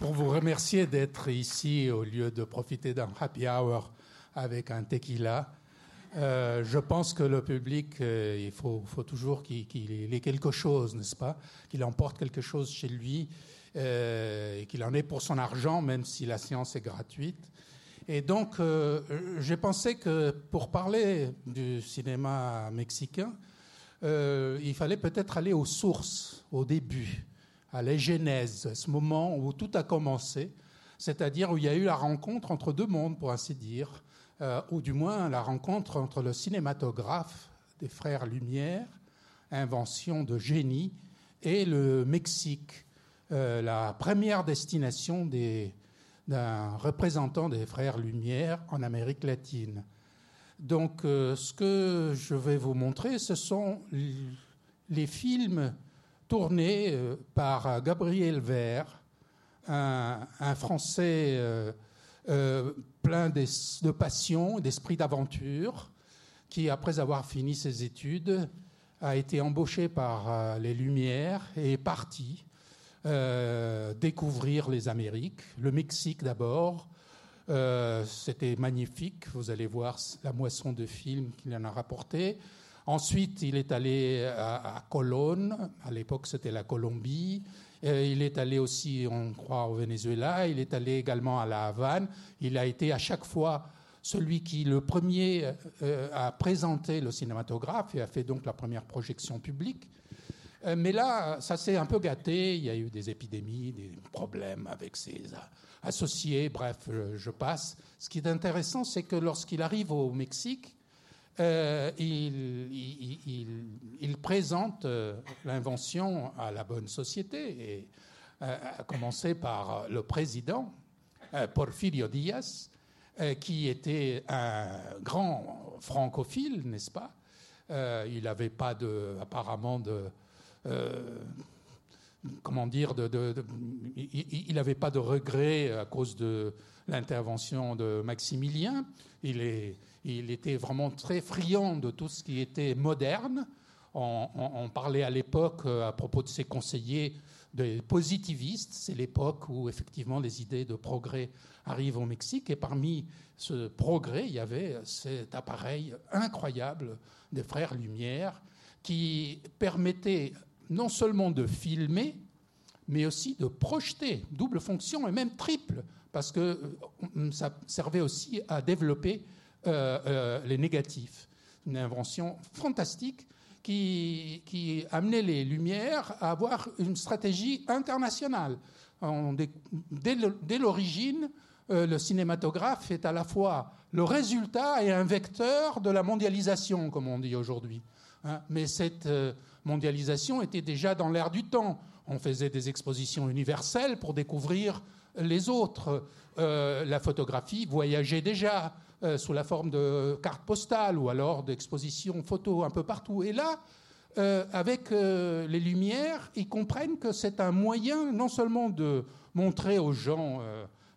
pour vous remercier d'être ici au lieu de profiter d'un happy hour avec un tequila. Euh, je pense que le public, euh, il faut, toujours qu'il ait quelque chose, n'est-ce pas? Qu'il emporte quelque chose chez lui euh, et qu'il en ait pour son argent, même si la science est gratuite. Et donc, j'ai pensé que pour parler du cinéma mexicain, il fallait peut-être aller aux sources, au début à la Genèse, ce moment où tout a commencé, c'est-à-dire où il y a eu la rencontre entre deux mondes, pour ainsi dire, euh, ou du moins la rencontre entre le cinématographe des frères Lumière, invention de génie, et le Mexique, euh, la première destination d'un représentant des frères Lumière en Amérique latine. Donc, euh, ce que je vais vous montrer, ce sont les films tourné euh, par Gabriel Vert, un, Français euh, euh, plein de passion, d'esprit d'aventure, qui, après avoir fini ses études, a été embauché par les Lumières et est parti découvrir les Amériques, le Mexique d'abord. C'était magnifique, vous allez voir la moisson de films qu'il en a rapporté. Ensuite, il est allé à, à Colón, à l'époque c'était la Colombie. Euh, il est allé aussi, on croit, au Venezuela. Il est allé également à La Havane. Il a été à chaque fois celui qui, le premier, euh, a présenté le cinématographe et a fait donc la première projection publique. Euh, mais là, ça s'est un peu gâté. Il y a eu des épidémies, des problèmes avec ses associés. Bref, je passe. Ce qui est intéressant, c'est que lorsqu'il arrive au Mexique, euh, il, présente euh, l'invention à la bonne société, et, euh, à commencer par le président, Porfirio Díaz, qui était un grand francophile, n'est-ce pas? Il n'avait pas de, apparemment de comment dire, il n'avait pas de regret à cause de l'intervention de Maximilien. Il, est, il, était vraiment très friand de tout ce qui était moderne. On, parlait à l'époque, euh, à propos de ses conseillers, des positivistes. C'est l'époque où effectivement les idées de progrès arrivent au Mexique. Et parmi ce progrès, il y avait cet appareil incroyable des frères Lumière qui permettait non seulement de filmer, mais aussi de projeter, double fonction et même triple, parce que euh, ça servait aussi à développer les négatifs. Une invention fantastique qui, amenait les Lumières à avoir une stratégie internationale. dès l'origine, le cinématographe est à la fois le résultat et un vecteur de la mondialisation, comme on dit aujourd'hui. Hein. mais cette mondialisation était déjà dans l'air du temps. On faisait des expositions universelles pour découvrir les autres. Euh, la photographie voyageait déjà euh, sous la forme de cartes postales ou alors d'expositions photos un peu partout. Et là, euh, avec les lumières, ils comprennent que c'est un moyen non seulement de montrer aux gens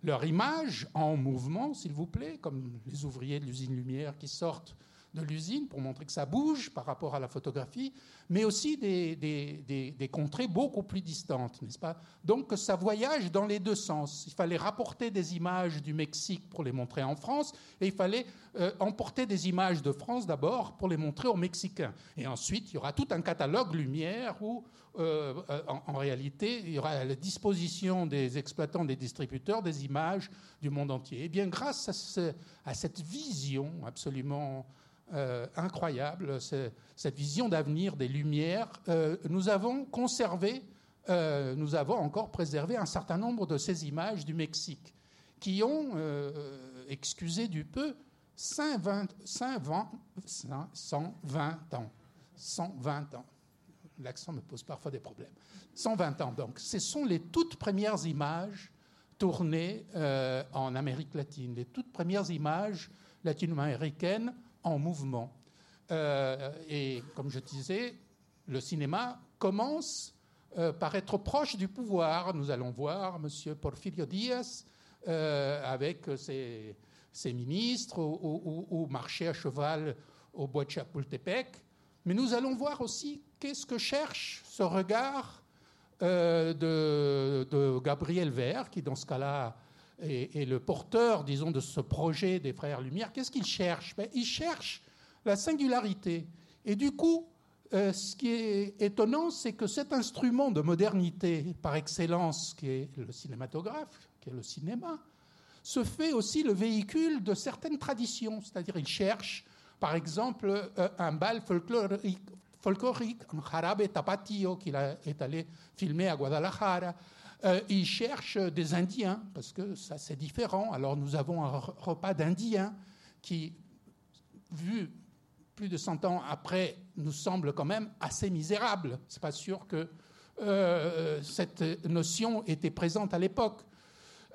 leur image en mouvement, s'il vous plaît, comme les ouvriers de l'usine Lumière qui sortent de l'usine pour montrer que ça bouge par rapport à la photographie, mais aussi des, contrées beaucoup plus distantes, n'est-ce pas? Donc ça voyage dans les deux sens. Il fallait rapporter des images du Mexique pour les montrer en France, et il fallait euh, emporter des images de France d'abord pour les montrer aux Mexicains. Et ensuite, il y aura tout un catalogue lumière où, euh, en, réalité, il y aura à la disposition des exploitants, des distributeurs, des images du monde entier. Et bien, grâce à cette vision absolument euh, incroyable, cette vision d'avenir des Lumières, euh, nous avons conservé, euh, nous avons encore préservé un certain nombre de ces images du Mexique qui ont, excusez du peu, 120, 120, 120 ans. 120 ans. L'accent me pose parfois des problèmes. 120 ans, donc. Ce sont les toutes premières images tournées en Amérique latine, les toutes premières images latino-américaines en mouvement. Euh, et comme je disais, le cinéma commence euh, par être proche du pouvoir. Nous allons voir M. Porfirio Díaz euh, avec ses, ministres ou, marcher à cheval au bois de Chapultepec. Mais nous allons voir aussi qu'est-ce que cherche ce regard de, de, Gabriel Vert, qui dans ce cas-là est, le porteur, disons, de ce projet des Frères Lumière. Qu'est-ce qu'il cherche? Ben, Il cherche la singularité. Et du coup, ce qui est étonnant, c'est que cet instrument de modernité par excellence, qui est le cinématographe, qui est le cinéma, se fait aussi le véhicule de certaines traditions. C'est-à-dire, il cherche, par exemple, euh, un bal folklorique, folklorique un jarabe tapatio qu'il est allé filmer à Guadalajara. Euh, il cherche des Indiens, parce que ça c'est différent. Alors nous avons un repas d'Indiens qui, vu plus de 100 ans après, nous semble quand même assez misérable. C'est pas sûr que euh, cette notion était présente à l'époque.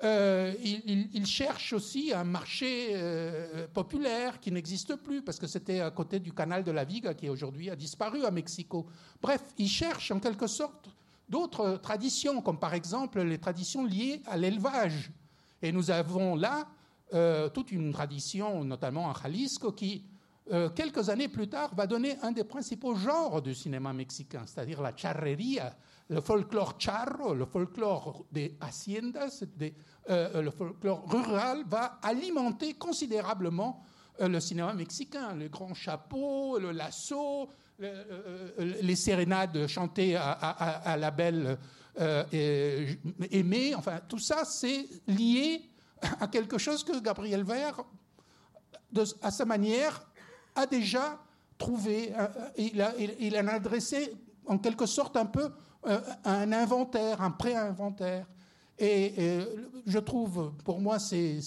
Euh, il, cherche aussi un marché euh, populaire qui n'existe plus, parce que c'était à côté du canal de la Viga qui aujourd'hui a disparu à Mexico. Bref, il cherche en quelque sorte d'autres traditions, comme par exemple les traditions liées à l'élevage. Et nous avons là euh, toute une tradition, notamment en Jalisco, qui, quelques années plus tard, va donner un des principaux genres du cinéma mexicain, c'est-à-dire la charreria, le folklore charro, le folklore des haciendas, euh, le folklore rural va alimenter considérablement euh, le cinéma mexicain. Le grand chapeau, le lasso, euh, les sérénades chantées à, la belle aimée, enfin tout ça c'est lié à quelque chose que Gabriel Vert, à sa manière, a déjà trouvé. Il, a, il, en a adressé en quelque sorte un peu euh, un inventaire, un pré-inventaire. Et, je trouve, pour moi, ces,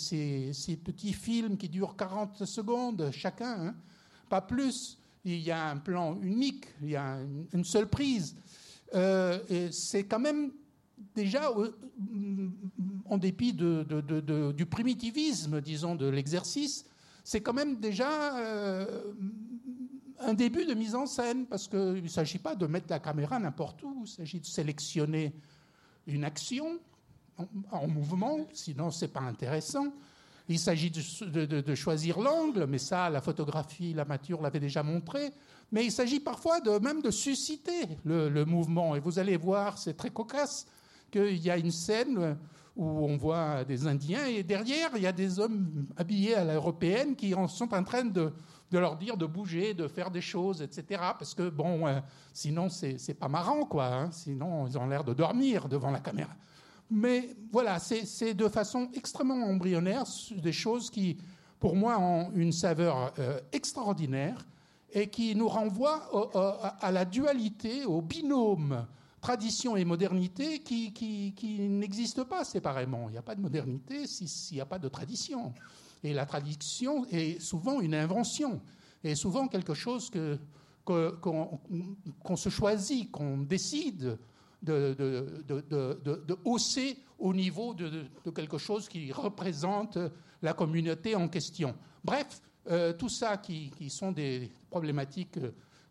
petits films qui durent 40 secondes chacun, hein, pas plus, il y a un plan unique, il y a une, seule prise. Euh, c'est quand même déjà, euh, en dépit du primitivisme, disons, de l'exercice, c'est quand même déjà un début de mise en scène, parce qu'il ne s'agit pas de mettre la caméra n'importe où, il s'agit de sélectionner une action en, mouvement, sinon ce n'est pas intéressant. Il s'agit de, choisir l'angle, mais ça, la photographie, la mature l'avait déjà montré. Mais il s'agit parfois de, même de susciter le, le mouvement. Et vous allez voir, c'est très cocasse, qu'il y a une scène où on voit des Indiens et derrière, il y a des hommes habillés à l'européenne qui sont en train de, de leur dire de bouger, de faire des choses, etc. Parce que, bon, euh, sinon, c'est pas marrant, quoi. Hein. Sinon, ils ont l'air de dormir devant la caméra. Mais voilà, c'est de façon extrêmement embryonnaire des choses qui, pour moi, ont une saveur euh, extraordinaire et qui nous renvoient à la dualité, au binôme tradition et modernité qui, qui, qui n'existe pas séparément. Il n'y a pas de modernité s'il n'y a pas de tradition. Et la tradition est souvent une invention, et souvent quelque chose que, qu'on, se choisit, qu'on décide de, de, de, de, hausser au niveau de, quelque chose qui représente la communauté en question. Bref, euh, tout ça qui, qui, sont des problématiques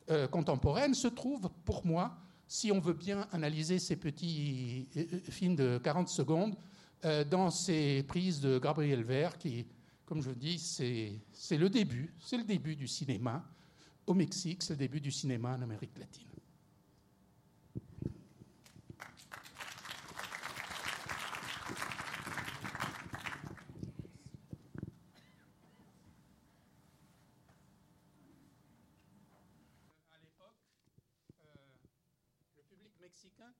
euh, contemporaines se trouve pour moi, si on veut bien analyser ces petits euh, films de 40 secondes, dans ces prises de Gabriel Vert qui comme je dis, c'est le début, c'est le début du cinéma au Mexique, c'est le début du cinéma en Amérique latine. mexicain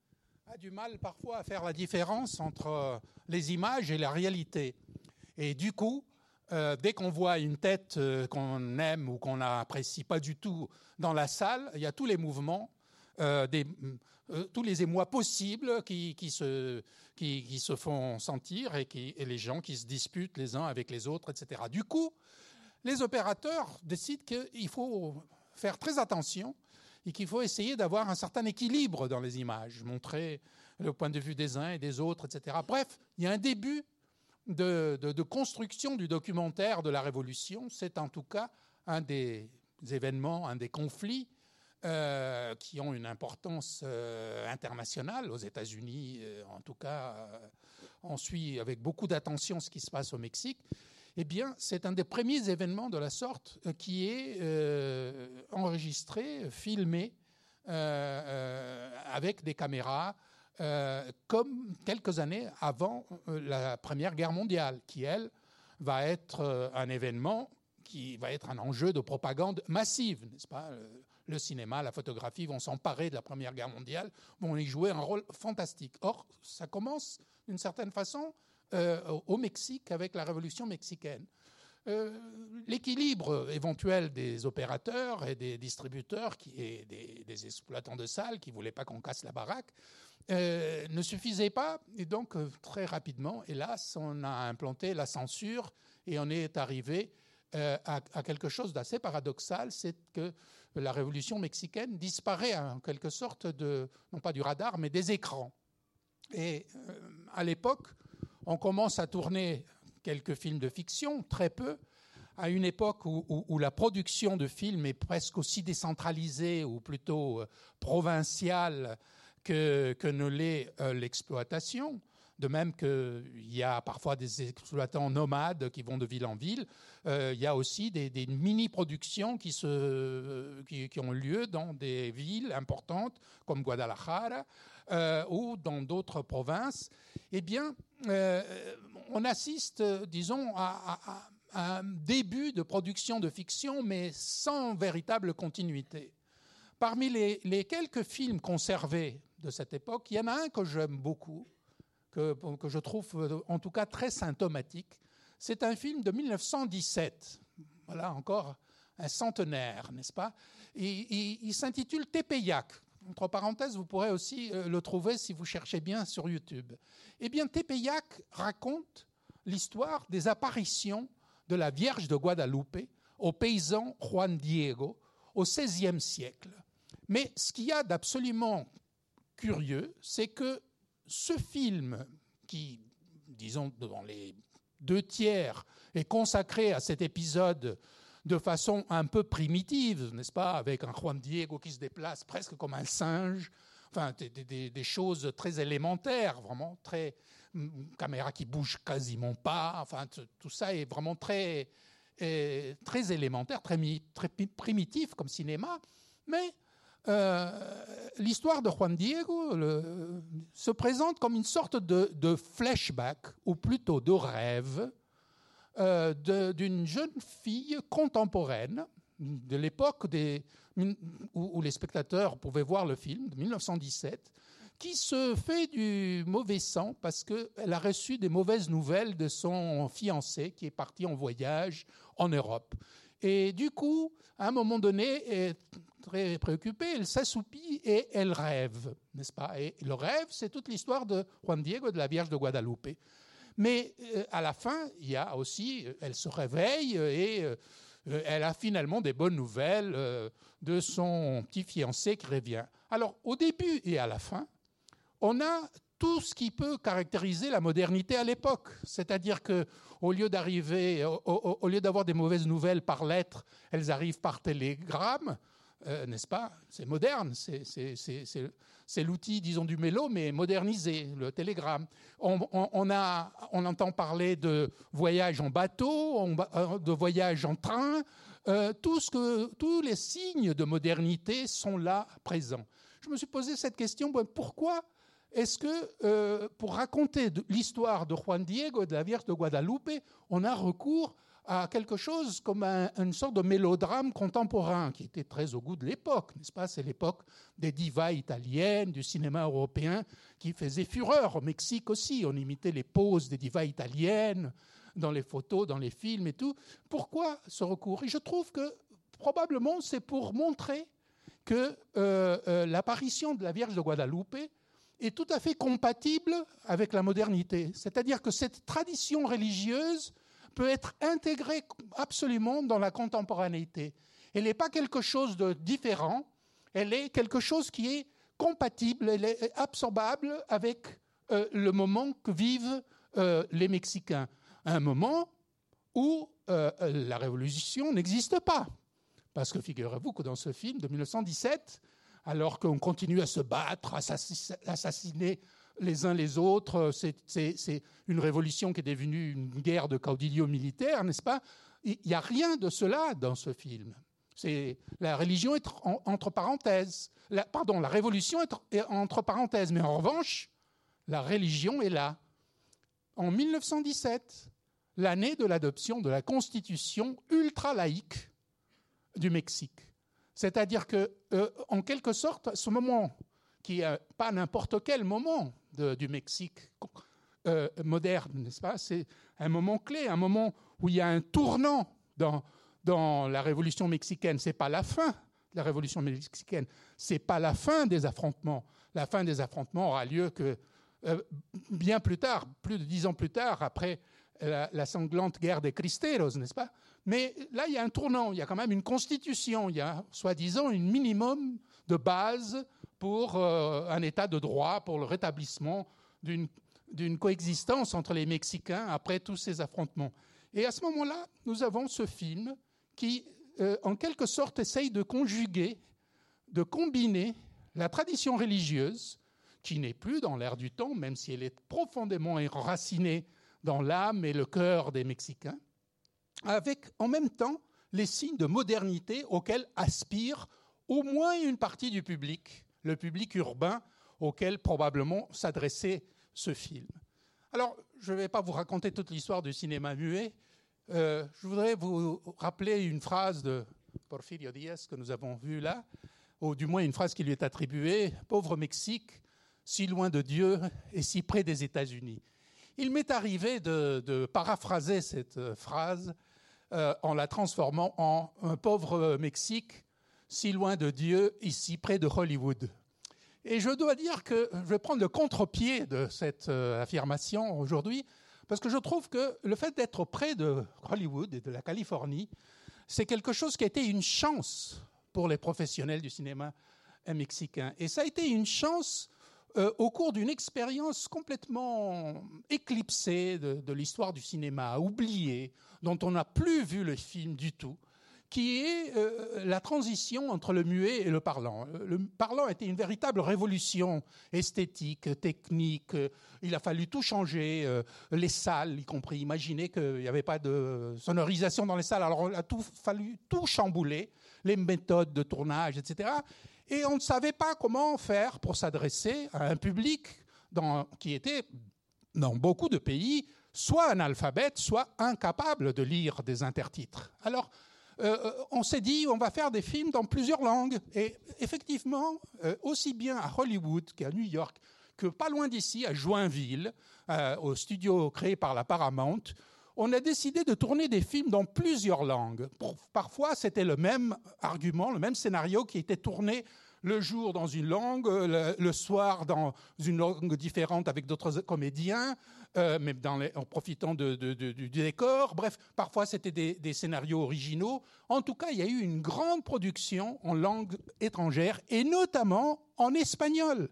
a du mal parfois à faire la différence entre les images et la réalité. Et du coup, euh, dès qu'on voit une tête euh, qu'on aime ou qu'on n'apprécie pas du tout dans la salle, il y a tous les mouvements, euh, tous les émois possibles qui, se, qui, se, font sentir et, les gens qui se disputent les uns avec les autres, etc. Du coup, les opérateurs décident qu'il faut faire très attention et qu'il faut essayer d'avoir un certain équilibre dans les images, montrer le point de vue des uns et des autres, etc. Bref, il y a un début de, construction du documentaire de la Révolution. C'est en tout cas un des événements, un des conflits euh, qui ont une importance euh, internationale. Aux États-Unis, euh, en tout cas, on suit avec beaucoup d'attention ce qui se passe au Mexique. Eh bien, c'est un des premiers événements de la sorte qui est enregistré, filmé avec des caméras comme quelques années avant la Première Guerre mondiale, qui, elle, va être un événement qui va être un enjeu de propagande massive, n'est-ce pas? Le cinéma, la photographie vont s'emparer de la Première Guerre mondiale, vont y jouer un rôle fantastique. Or, ça commence d'une certaine façon euh, au Mexique avec la Révolution mexicaine. Euh, l'équilibre éventuel des opérateurs et des distributeurs et des, exploitants de salles qui ne voulaient pas qu'on casse la baraque euh, ne suffisait pas. Et donc, très rapidement, hélas, on a implanté la censure et on est arrivé à, à, quelque chose d'assez paradoxal, c'est que la révolution mexicaine disparaît en quelque sorte de, non pas du radar, mais des écrans. Et euh, à l'époque, on commence à tourner quelques films de fiction, très peu, à une époque où, la production de films est presque aussi décentralisée ou plutôt euh, provinciale que, ne l'est euh, l'exploitation. De même qu'il y a parfois des exploitants nomades qui vont de ville en ville, euh, il y a aussi des, mini-productions qui, qui, ont lieu dans des villes importantes comme Guadalajara euh, ou dans d'autres provinces. Eh bien, euh, on assiste, disons, à, un début de production de fiction, mais sans véritable continuité. Parmi les quelques films conservés de cette époque, il y en a un que j'aime beaucoup, que, je trouve euh, en tout cas très symptomatique. C'est un film de 1917. Voilà encore un centenaire, n'est-ce pas? Il, s'intitule Tepeyac. Entre parenthèses, vous pourrez aussi euh, le trouver si vous cherchez bien sur YouTube. Eh bien, Tepeyac raconte l'histoire des apparitions de la Vierge de Guadalupe au paysan Juan Diego au XVIe siècle. Mais ce qu'il y a d'absolument curieux, c'est que ce film, qui, disons, dans les deux tiers, est consacré à cet épisode de façon un peu primitive, n'est-ce pas, avec un Juan Diego qui se déplace presque comme un singe, enfin des, choses très élémentaires, vraiment très caméra qui bouge quasiment pas, enfin tout ça est vraiment très très élémentaire, très, très primitif comme cinéma, mais euh, l'histoire de Juan Diego se présente comme une sorte de, flashback, ou plutôt de rêve, euh, d'une jeune fille contemporaine de l'époque où, les spectateurs pouvaient voir le film, de 1917, qui se fait du mauvais sang parce qu'elle a reçu des mauvaises nouvelles de son fiancé qui est parti en voyage en Europe. Et du coup, à un moment donné, très préoccupée, elle s'assoupit et elle rêve, n'est-ce pas? Et le rêve, c'est toute l'histoire de Juan Diego de la Vierge de Guadalupe. Mais euh, à la fin, il y a aussi, euh, elle se réveille et euh, elle a finalement des bonnes nouvelles de son petit fiancé qui revient. Alors, au début et à la fin, on a tout ce qui peut caractériser la modernité à l'époque. C'est-à-dire que au lieu d'arriver, au, lieu d'avoir des mauvaises nouvelles par lettre, elles arrivent par télégramme. Euh, n'est-ce pas? C'est moderne, c'est l'outil, disons, du mélo, mais modernisé, le télégramme. On, a, on entend parler de voyage en bateau, euh, de voyage en train. Euh, tout ce que, tous les signes de modernité sont là présents. Je me suis posé cette question, pourquoi est-ce que pour raconter l'histoire de Juan Diego, de la Vierge de Guadalupe, on a recours à quelque chose comme une sorte de mélodrame contemporain qui était très au goût de l'époque, n'est-ce pas? C'est l'époque des divas italiennes, du cinéma européen qui faisait fureur. Au Mexique aussi, on imitait les poses des divas italiennes dans les photos, dans les films et tout. Pourquoi ce recours? Et je trouve que probablement c'est pour montrer que euh, euh, l'apparition de la Vierge de Guadalupe est tout à fait compatible avec la modernité. C'est-à-dire que cette tradition religieuse peut être intégrée absolument dans la contemporanéité. Elle n'est pas quelque chose de différent, elle est quelque chose qui est compatible, elle est absorbable avec euh, le moment que vivent euh, les Mexicains. Un moment où euh, la révolution n'existe pas. Parce que figurez-vous que dans ce film de 1917, alors qu'on continue à se battre, à assassiner les uns les autres. C'est une révolution qui est devenue une guerre de caudillo militaire, n'est-ce pas? Il n'y a rien de cela dans ce film. La religion est entre parenthèses. pardon, la révolution est entre parenthèses. Mais en revanche, la religion est là. En 1917, l'année de l'adoption de la constitution ultra-laïque du Mexique. C'est-à-dire que, euh, en quelque sorte, ce moment, qui n'est pas n'importe quel moment du Mexique euh, moderne, n'est-ce pas C'est un moment clé, un moment où il y a un tournant dans, dans la révolution mexicaine. Ce n'est pas la fin de la révolution mexicaine, ce n'est pas la fin des affrontements. La fin des affrontements aura lieu que euh, bien plus tard, plus de dix ans plus tard, après la, sanglante guerre des Cristeros, n'est-ce pas Mais là, il y a un tournant, il y a quand même une constitution, il y a soi-disant un minimum de base pour euh, un état de droit, pour le rétablissement d'une coexistence entre les Mexicains après tous ces affrontements. Et à ce moment-là, nous avons ce film qui, euh, en quelque sorte, essaye de conjuguer, de combiner la tradition religieuse, qui n'est plus dans l'air du temps, même si elle est profondément enracinée dans l'âme et le cœur des Mexicains, avec en même temps les signes de modernité auxquels aspire au moins une partie du public, le public urbain auquel probablement s'adressait ce film. Alors, je ne vais pas vous raconter toute l'histoire du cinéma muet. Euh, je voudrais vous rappeler une phrase de Porfirio Díaz que nous avons vue là, ou du moins une phrase qui lui est attribuée Pauvre Mexique, si loin de Dieu et si près des États-Unis. Il m'est arrivé de, paraphraser cette euh, phrase euh, en la transformant en un pauvre Mexique, si loin de Dieu, ici près de Hollywood. Et je dois dire que je vais prendre le contre-pied de cette euh, affirmation aujourd'hui, parce que je trouve que le fait d'être près de Hollywood et de la Californie, c'est quelque chose qui a été une chance pour les professionnels du cinéma mexicain. Et ça a été une chance euh, au cours d'une expérience complètement éclipsée de, l'histoire du cinéma, oubliée, dont on n'a plus vu le film du tout, qui est euh, la transition entre le muet et le parlant. Le parlant était une véritable révolution esthétique, technique. Il a fallu tout changer, euh, les salles y compris. Imaginez qu'il n'y avait pas de sonorisation dans les salles, alors il a tout, fallu tout chambouler, les méthodes de tournage, etc. Et on ne savait pas comment faire pour s'adresser à un public qui était, dans beaucoup de pays, soit analphabète, soit incapable de lire des intertitres. Alors, euh, euh, on s'est dit, on va faire des films dans plusieurs langues. Et effectivement, euh, aussi bien à Hollywood qu'à New York, que pas loin d'ici, à Joinville, au studio créé par la Paramount, on a décidé de tourner des films dans plusieurs langues. Parfois, c'était le même argument, le même scénario qui était tourné le jour dans une langue, le, soir dans une langue différente avec d'autres comédiens, euh, en profitant du décor. Bref, parfois c'était des, scénarios originaux. En tout cas, il y a eu une grande production en langue étrangère et notamment en espagnol.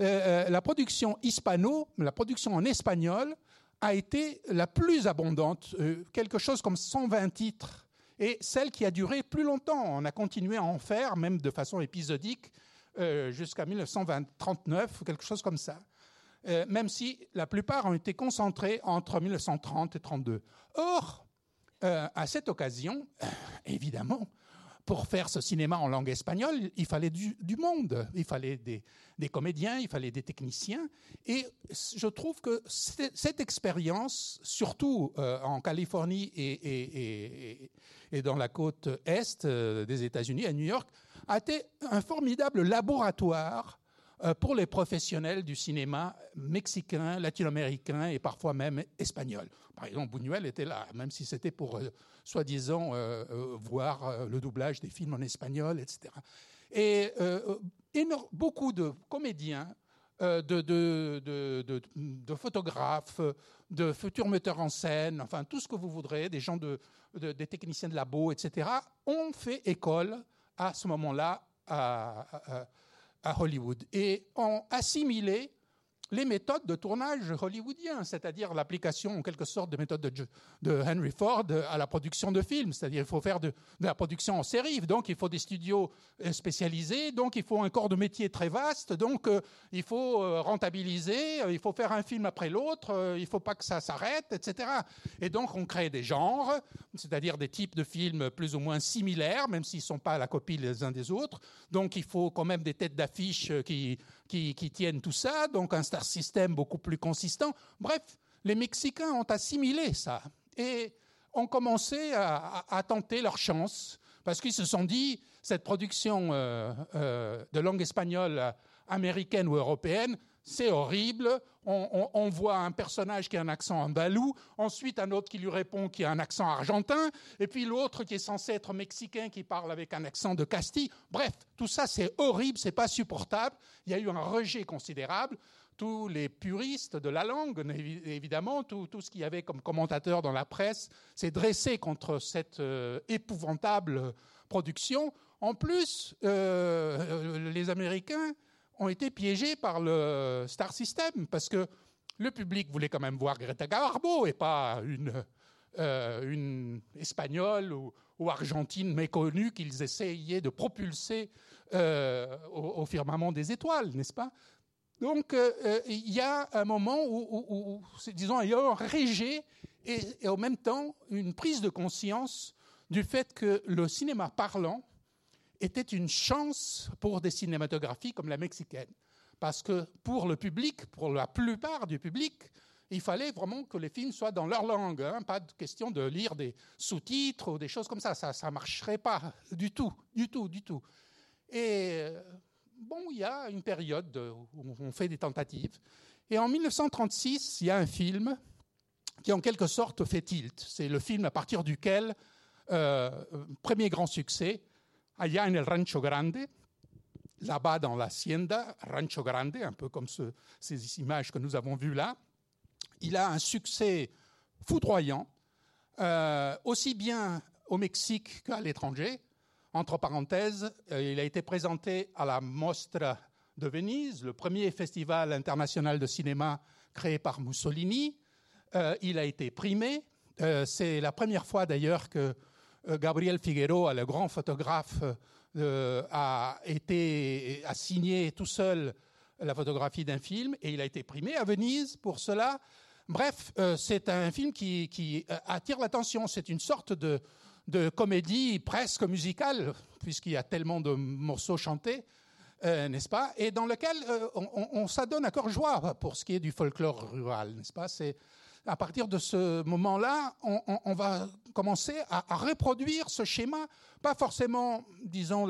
Euh, euh, la production hispano, la production en espagnol, a été la plus abondante, euh, quelque chose comme 120 titres, et celle qui a duré plus longtemps. On a continué à en faire, même de façon épisodique, euh, jusqu'à 1939, ou quelque chose comme ça. Euh, même si la plupart ont été concentrés entre 1930 et 1932. Or, à cette occasion, évidemment, pour faire ce cinéma en langue espagnole, il fallait du, monde, il fallait des, comédiens, il fallait des techniciens. Et je trouve que cette expérience, surtout euh, en Californie et, dans la côte est euh, des États-Unis, à New York, a été un formidable laboratoire pour les professionnels du cinéma mexicain, latino-américain et parfois même espagnol. Par exemple, Buñuel était là, même si c'était pour, euh, soi-disant, euh, voir le doublage des films en espagnol, etc. Et beaucoup de comédiens, de, de, photographes, de futurs metteurs en scène, enfin tout ce que vous voudrez, des gens des techniciens de labo, etc., ont fait école à ce moment-là à, Hollywood. Et ont assimilé les méthodes de tournage hollywoodien, c'est-à-dire l'application en quelque sorte de méthode de, Henry Ford à la production de films, c'est-à-dire il faut faire de, la production en série, donc il faut des studios euh, spécialisés, donc il faut un corps de métier très vaste, donc euh, il faut euh, rentabiliser, il faut faire un film après l'autre, il ne faut pas que ça s'arrête, etc. Et donc on crée des genres, c'est-à-dire des types de films plus ou moins similaires, même s'ils ne sont pas à la copie les uns des autres, donc il faut quand même des têtes d'affiche qui qui, tiennent tout ça, donc un star system beaucoup plus consistant. Bref, les Mexicains ont assimilé ça et ont commencé à, tenter leur chance parce qu'ils se sont dit cette production euh, euh, de langue espagnole américaine ou européenne, c'est horrible. On, voit un personnage qui a un accent andalou, ensuite un autre qui lui répond qui a un accent argentin, et puis l'autre qui est censé être mexicain qui parle avec un accent de Castille. Bref, tout ça c'est horrible, c'est pas supportable. Il y a eu un rejet considérable. Tous les puristes de la langue, évidemment, tout, ce qu'il y avait comme commentateur dans la presse, s'est dressé contre cette euh, épouvantable production. En plus, euh, les Américains ont été piégés par le Star System parce que le public voulait quand même voir Greta Garbo et pas une, euh, une espagnole ou, argentine méconnue qu'ils essayaient de propulser euh, au, firmament des étoiles, n'est-ce pas? Donc euh, il y a un moment où, disons, il y a un rejet et, et en même temps une prise de conscience du fait que le cinéma parlant était une chance pour des cinématographies comme la mexicaine. Parce que pour le public, pour la plupart du public, il fallait vraiment que les films soient dans leur langue. Hein. pas de question de lire des sous-titres ou des choses comme ça. Ça ne marcherait pas du tout, du tout, du tout. Et euh, bon, il y a une période où on fait des tentatives. Et en 1936, il y a un film qui en quelque sorte fait tilt. C'est le film à partir duquel, euh, premier grand succès, allá en el Rancho Grande, là-bas dans l'hacienda, Rancho Grande, un peu comme ces images que nous avons vues là, il a un succès foudroyant, euh, aussi bien au Mexique qu'à l'étranger. Entre parenthèses, euh, il a été présenté à la Mostra de Venise, le premier festival international de cinéma créé par Mussolini. Euh, il a été primé. C'est la première fois d'ailleurs que Gabriel Figueroa, le grand photographe, euh, a, été, a signé tout seul la photographie d'un film et il a été primé à Venise pour cela. Bref, euh, c'est un film qui, attire l'attention. C'est une sorte de, comédie presque musicale, puisqu'il y a tellement de morceaux chantés, n'est-ce pas? Et dans lequel on, on s'adonne à cœur joie pour ce qui est du folklore rural, n'est-ce pas? À partir de ce moment-là, on, va commencer à, reproduire ce schéma, pas forcément, disons,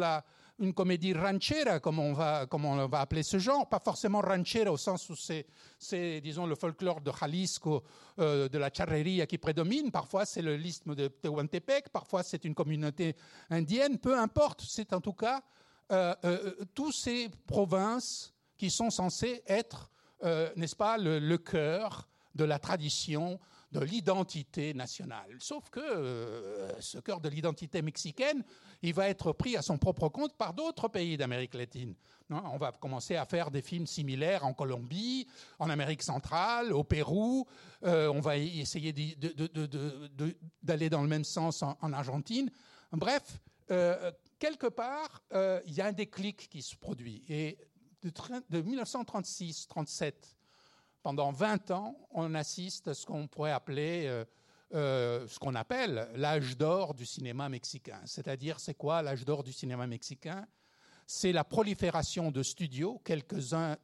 une comédie ranchera, comme on, va, comme on va appeler ce genre, pas forcément ranchera au sens où c'est, disons, le folklore de Jalisco, euh, de la charreria qui prédomine, parfois c'est le l'isthme de Tehuantepec, parfois c'est une communauté indienne, peu importe, c'est en tout cas euh, euh, tous ces provinces qui sont censées être, n'est-ce pas, le cœur de la tradition, de l'identité nationale. Sauf que euh, ce cœur de l'identité mexicaine, il va être pris à son propre compte par d'autres pays d'Amérique latine. On va commencer à faire des films similaires en Colombie, en Amérique centrale, au Pérou. Euh, on va essayer d'aller dans le même sens en, Argentine. Bref, euh, quelque part, il y a un déclic qui se produit. Et de, de 1936-37 pendant 20 ans, on assiste à ce qu'on pourrait appeler, euh, euh, ce qu'on appelle l'âge d'or du cinéma mexicain. C'est-à-dire, c'est quoi l'âge d'or du cinéma mexicain? C'est la prolifération de studios, quelques-uns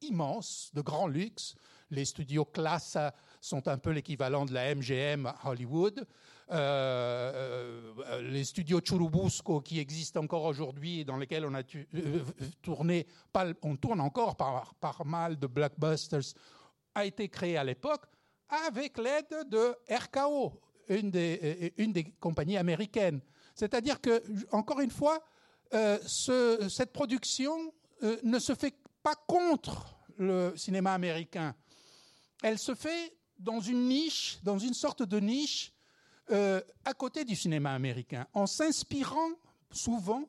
immenses, de grand luxe. Les studios classe sont un peu l'équivalent de la MGM à Hollywood. Euh, les studios Churubusco qui existent encore aujourd'hui, dans lesquels on a tourné, on tourne encore par, par mal de blockbusters, a été créé à l'époque avec l'aide de RKO, une des, compagnies américaines. C'est-à-dire que, encore une fois, euh, ce, cette production euh, ne se fait pas contre le cinéma américain. Elle se fait dans une niche, dans une sorte de niche euh, à côté du cinéma américain, en s'inspirant souvent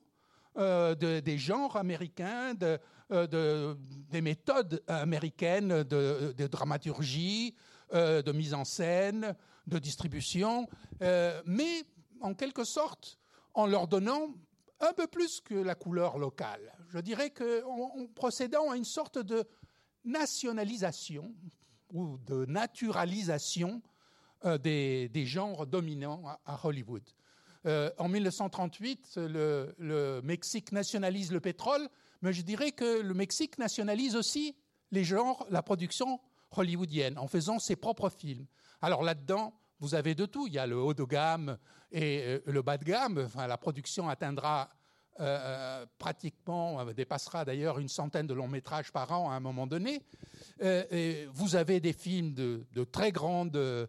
des genres américains, des méthodes américaines de, dramaturgie, de mise en scène, de distribution, mais en quelque sorte en leur donnant un peu plus que la couleur locale. Je dirais qu'en procédant à une sorte de nationalisation ou de naturalisation euh, des, genres dominants à, Hollywood. Euh, en 1938, le, Mexique nationalise le pétrole, mais je dirais que le Mexique nationalise aussi les genres, la production hollywoodienne, en faisant ses propres films. Alors là-dedans, vous avez de tout. Il y a le haut de gamme et euh, le bas de gamme. Enfin, la production atteindra pratiquement, dépassera d'ailleurs une centaine de longs métrages par an à un moment donné. vous avez des films de, très grande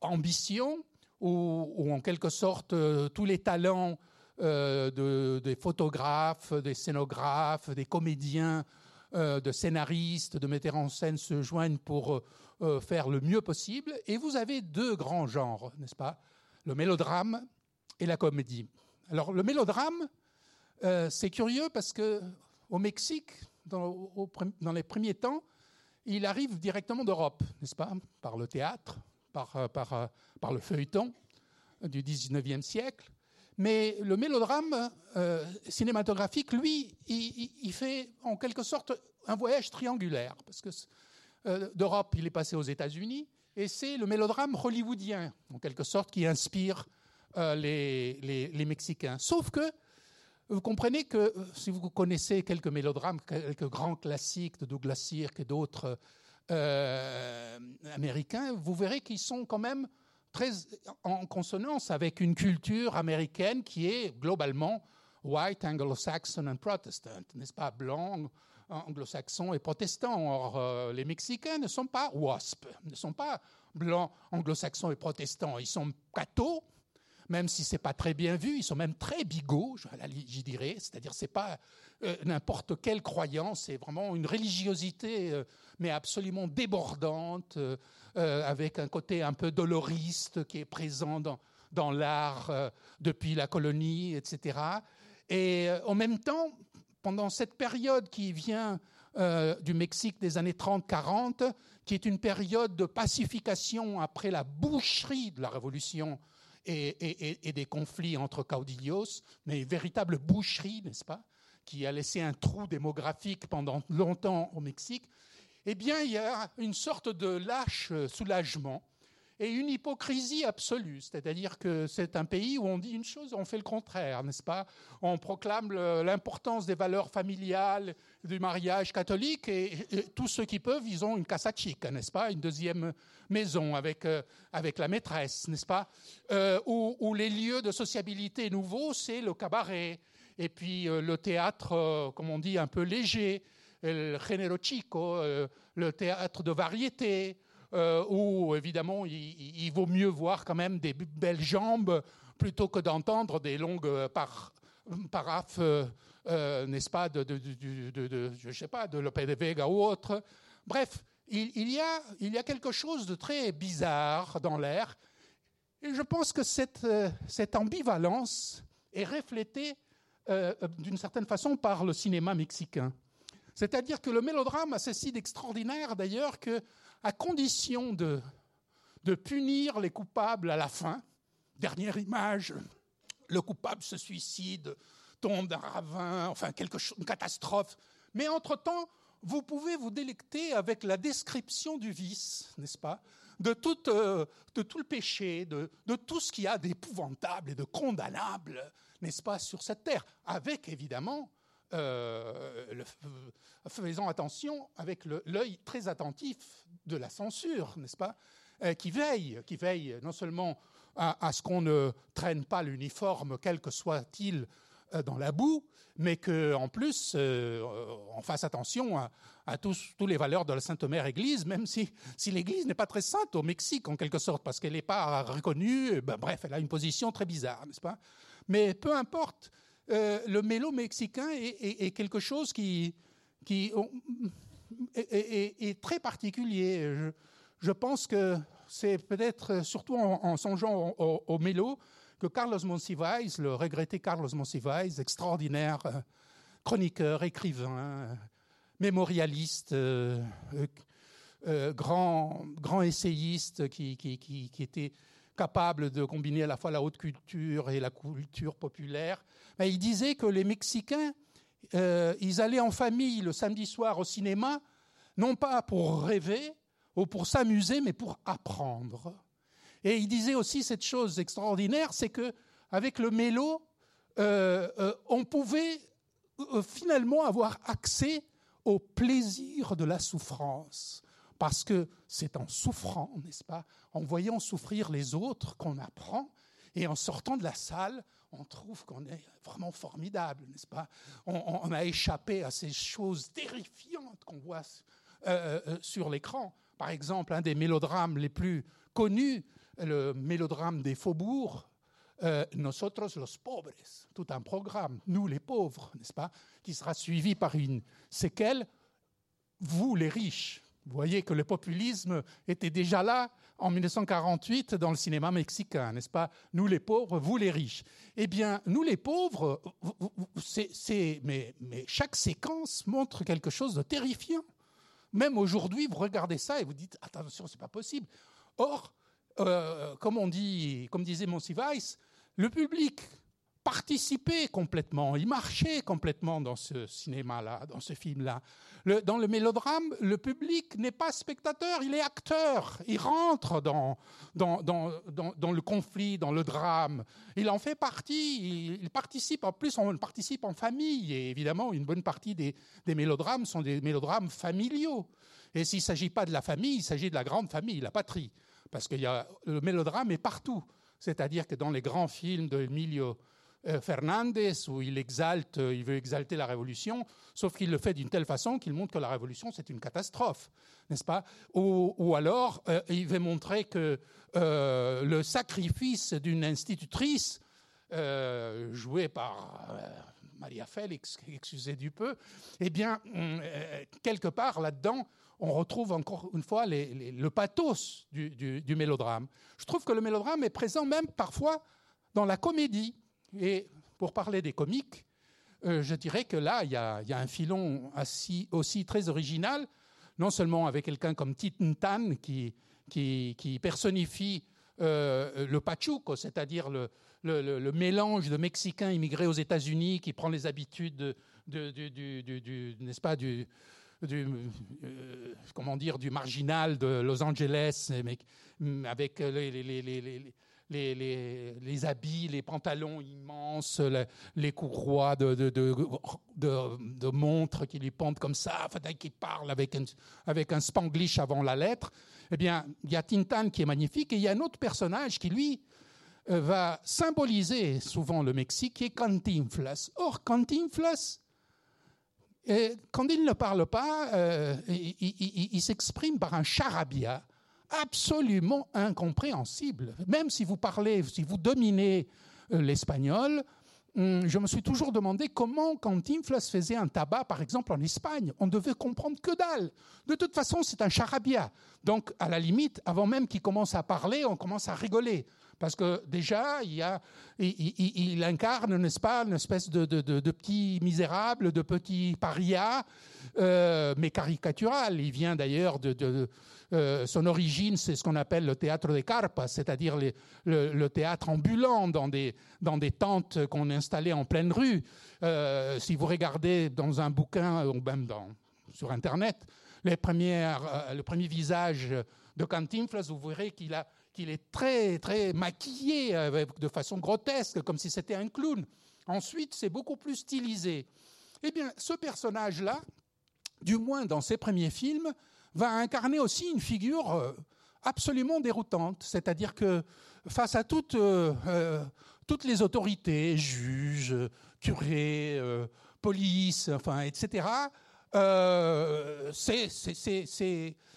ambition, où, en quelque sorte tous les talents des photographes, des scénographes, des comédiens, de scénaristes, de metteurs en scène se joignent pour faire le mieux possible. Et vous avez deux grands genres, n'est-ce pas? Le mélodrame et la comédie. Alors le mélodrame, euh, c'est curieux parce que au Mexique, dans, les premiers temps, il arrive directement d'Europe, n'est-ce pas? Par le théâtre, par, euh, euh, par, le feuilleton du 19e siècle. Mais le mélodrame cinématographique, lui, il, fait en quelque sorte un voyage triangulaire. Parce que d'Europe, il est passé aux États-Unis, et c'est le mélodrame hollywoodien, en quelque sorte, qui inspire les, Mexicains. Sauf que vous comprenez que euh, si vous connaissez quelques mélodrames, quelques grands classiques de Douglas Sirk et d'autres euh, américains, vous verrez qu'ils sont quand même très en consonance avec une culture américaine qui est globalement white, anglo-saxon and protestant, n'est-ce pas, blanc, anglo-saxon et protestant. Or, euh, les Mexicains ne sont pas WASP, ne sont pas blancs, anglo-saxons et protestants. Ils sont cathos, même si c'est pas très bien vu, ils sont même très bigots, j'y dirais, c'est-à-dire c'est pas euh, n'importe quelle croyance, c'est vraiment une religiosité, euh, mais absolument débordante, euh, avec un côté un peu doloriste qui est présent dans, dans l'art depuis la colonie, etc. Et en même temps, pendant cette période qui vient du Mexique des années 30-40, qui est une période de pacification après la boucherie de la révolution et, des conflits entre caudillos, mais véritable boucherie, n'est-ce pas, qui a laissé un trou démographique pendant longtemps au Mexique, eh bien, il y a une sorte de lâche soulagement et une hypocrisie absolue. C'est-à-dire que c'est un pays où on dit une chose, on fait le contraire, n'est-ce pas? On proclame l'importance des valeurs familiales, du mariage catholique, et, tous ceux qui peuvent, ils ont une casa chica, n'est-ce pas? Une deuxième maison avec, euh, avec la maîtresse, n'est-ce pas? Euh, où, les lieux de sociabilité nouveaux, c'est le cabaret, et puis euh, le théâtre, comme on dit, un peu léger, le género chico, le théâtre de variété, euh, où évidemment il, vaut mieux voir quand même des belles jambes plutôt que d'entendre des longues euh, par, paraphes, euh, n'est-ce pas, de, de, je sais pas, de Lope de Vega ou autre. Bref, il, y a, quelque chose de très bizarre dans l'air. Et je pense que cette ambivalence est reflétée d'une certaine façon par le cinéma mexicain. C'est-à-dire que le mélodrame a ceci d'extraordinaire d'ailleurs que à condition de, de punir les coupables à la fin. Dernière image, le coupable se suicide, tombe d'un ravin, enfin quelque chose, une catastrophe. Mais entre-temps, vous pouvez vous délecter avec la description du vice, n'est-ce pas de tout, euh, le péché, de, de tout ce qu'il y a d'épouvantable et de condamnable, n'est-ce pas, sur cette terre, avec évidemment euh, le, faisant attention avec l'œil très attentif de la censure, n'est-ce pas, euh, qui veille, qui veille non seulement à, ce qu'on ne traîne pas l'uniforme, quel que soit-il, euh, dans la boue, mais qu'en plus, on fasse attention à, tous, les valeurs de la Sainte Mère Église, même si, si l'Église n'est pas très sainte au Mexique, en quelque sorte, parce qu'elle n'est pas reconnue, ben, bref, elle a une position très bizarre, n'est-ce pas? Mais peu importe, euh, le mélo mexicain est, quelque chose qui, qui est, très particulier. Je, pense que c'est peut-être, surtout en, songeant au, mélo, que Carlos Monsiváis, le regretté Carlos Monsiváis, extraordinaire euh, chroniqueur, écrivain, mémorialiste, euh, euh, grand, grand essayiste qui, était capable de combiner à la fois la haute culture et la culture populaire, il disait que les Mexicains, ils allaient en famille le samedi soir au cinéma, non pas pour rêver ou pour s'amuser, mais pour apprendre. Et il disait aussi cette chose extraordinaire, c'est que avec le mélo, euh, euh, on pouvait euh, finalement avoir accès au plaisir de la souffrance. Parce que c'est en souffrant, n'est-ce pas, en voyant souffrir les autres qu'on apprend, et en sortant de la salle, on trouve qu'on est vraiment formidable, n'est-ce pas on, a échappé à ces choses terrifiantes qu'on voit sur l'écran. Par exemple, un des mélodrames les plus connus, le mélodrame des faubourgs, euh, Nosotros los pobres, tout un programme, nous les pauvres, n'est-ce pas, qui sera suivi par une séquelle, vous les riches. Vous voyez que le populisme était déjà là en 1948 dans le cinéma mexicain, n'est-ce pas? Nous les pauvres, vous les riches. Eh bien, nous les pauvres, c'est, mais, mais chaque séquence montre quelque chose de terrifiant. Même aujourd'hui, vous regardez ça et vous dites attention, c'est pas possible. Or, euh, comme on dit, comme disait Monsiváis, le public participait complètement, il marchait complètement dans ce cinéma-là, dans ce film-là. dans le mélodrame, le public n'est pas spectateur, il est acteur. Il rentre dans, dans, dans, le conflit, dans le drame. Il en fait partie, il, participe. En plus, on participe en famille. Et évidemment, une bonne partie des, des mélodrames sont des mélodrames familiaux. Et s'il ne s'agit pas de la famille, il s'agit de la grande famille, la patrie parce que le mélodrame est partout. C'est-à-dire que dans les grands films de Emilio Fernandez, où il exalte, euh, il veut exalter la révolution, sauf qu'il le fait d'une telle façon qu'il montre que la révolution c'est une catastrophe, n'est-ce pas? Ou, alors euh, il veut montrer que le sacrifice d'une institutrice jouée par Maria Félix, excusez du peu, eh bien quelque part là-dedans on retrouve encore une fois le pathos du, mélodrame. Je trouve que le mélodrame est présent même parfois dans la comédie. Et pour parler des comiques, euh, je dirais que là, il y, a, un filon aussi très original, non seulement avec quelqu'un comme Tintan qui, qui, personnifie euh, le pachuco, c'est-à-dire le, mélange de Mexicains immigrés aux États-Unis qui prend les habitudes du, n'est-ce pas, du, euh, comment dire, du marginal de Los Angeles, avec les, les, habits, les pantalons immenses, les courroies de, de, de, montres qui lui pendent comme ça, qui parle avec un, avec un spanglish avant la lettre. Eh bien, il y a Tintan qui est magnifique et il y a un autre personnage qui, lui, euh, va symboliser souvent le Mexique, qui est Cantinflas. Or, Cantinflas, et quand il ne parle pas, euh, il, s'exprime par un charabia absolument incompréhensible. Même si vous parlez, si vous dominez euh, l'espagnol, je me suis toujours demandé comment Cantinflas faisait un tabac, par exemple en Espagne. On devait comprendre que dalle. De toute façon, c'est un charabia. Donc, à la limite, avant même qu'il commence à parler, on commence à rigoler. Parce que déjà, il, incarne, n'est-ce pas, une espèce de, de, petit misérable, de petit paria, euh, mais caricatural. Il vient d'ailleurs de, euh, son origine, c'est ce qu'on appelle le théâtre des carpas, c'est-à-dire le, théâtre ambulant dans des, dans des tentes qu'on installait en pleine rue. Euh, si vous regardez dans un bouquin ou même sur Internet, premières, le premier visage de Cantinflas, vous verrez qu'il est très, très maquillé de façon grotesque, comme si c'était un clown. Ensuite, c'est beaucoup plus stylisé. Eh bien, ce personnage-là, du moins dans ses premiers films, va incarner aussi une figure euh, absolument déroutante. C'est-à-dire que face à euh, euh, toutes les autorités, juges, curés, police, enfin, etc., c'est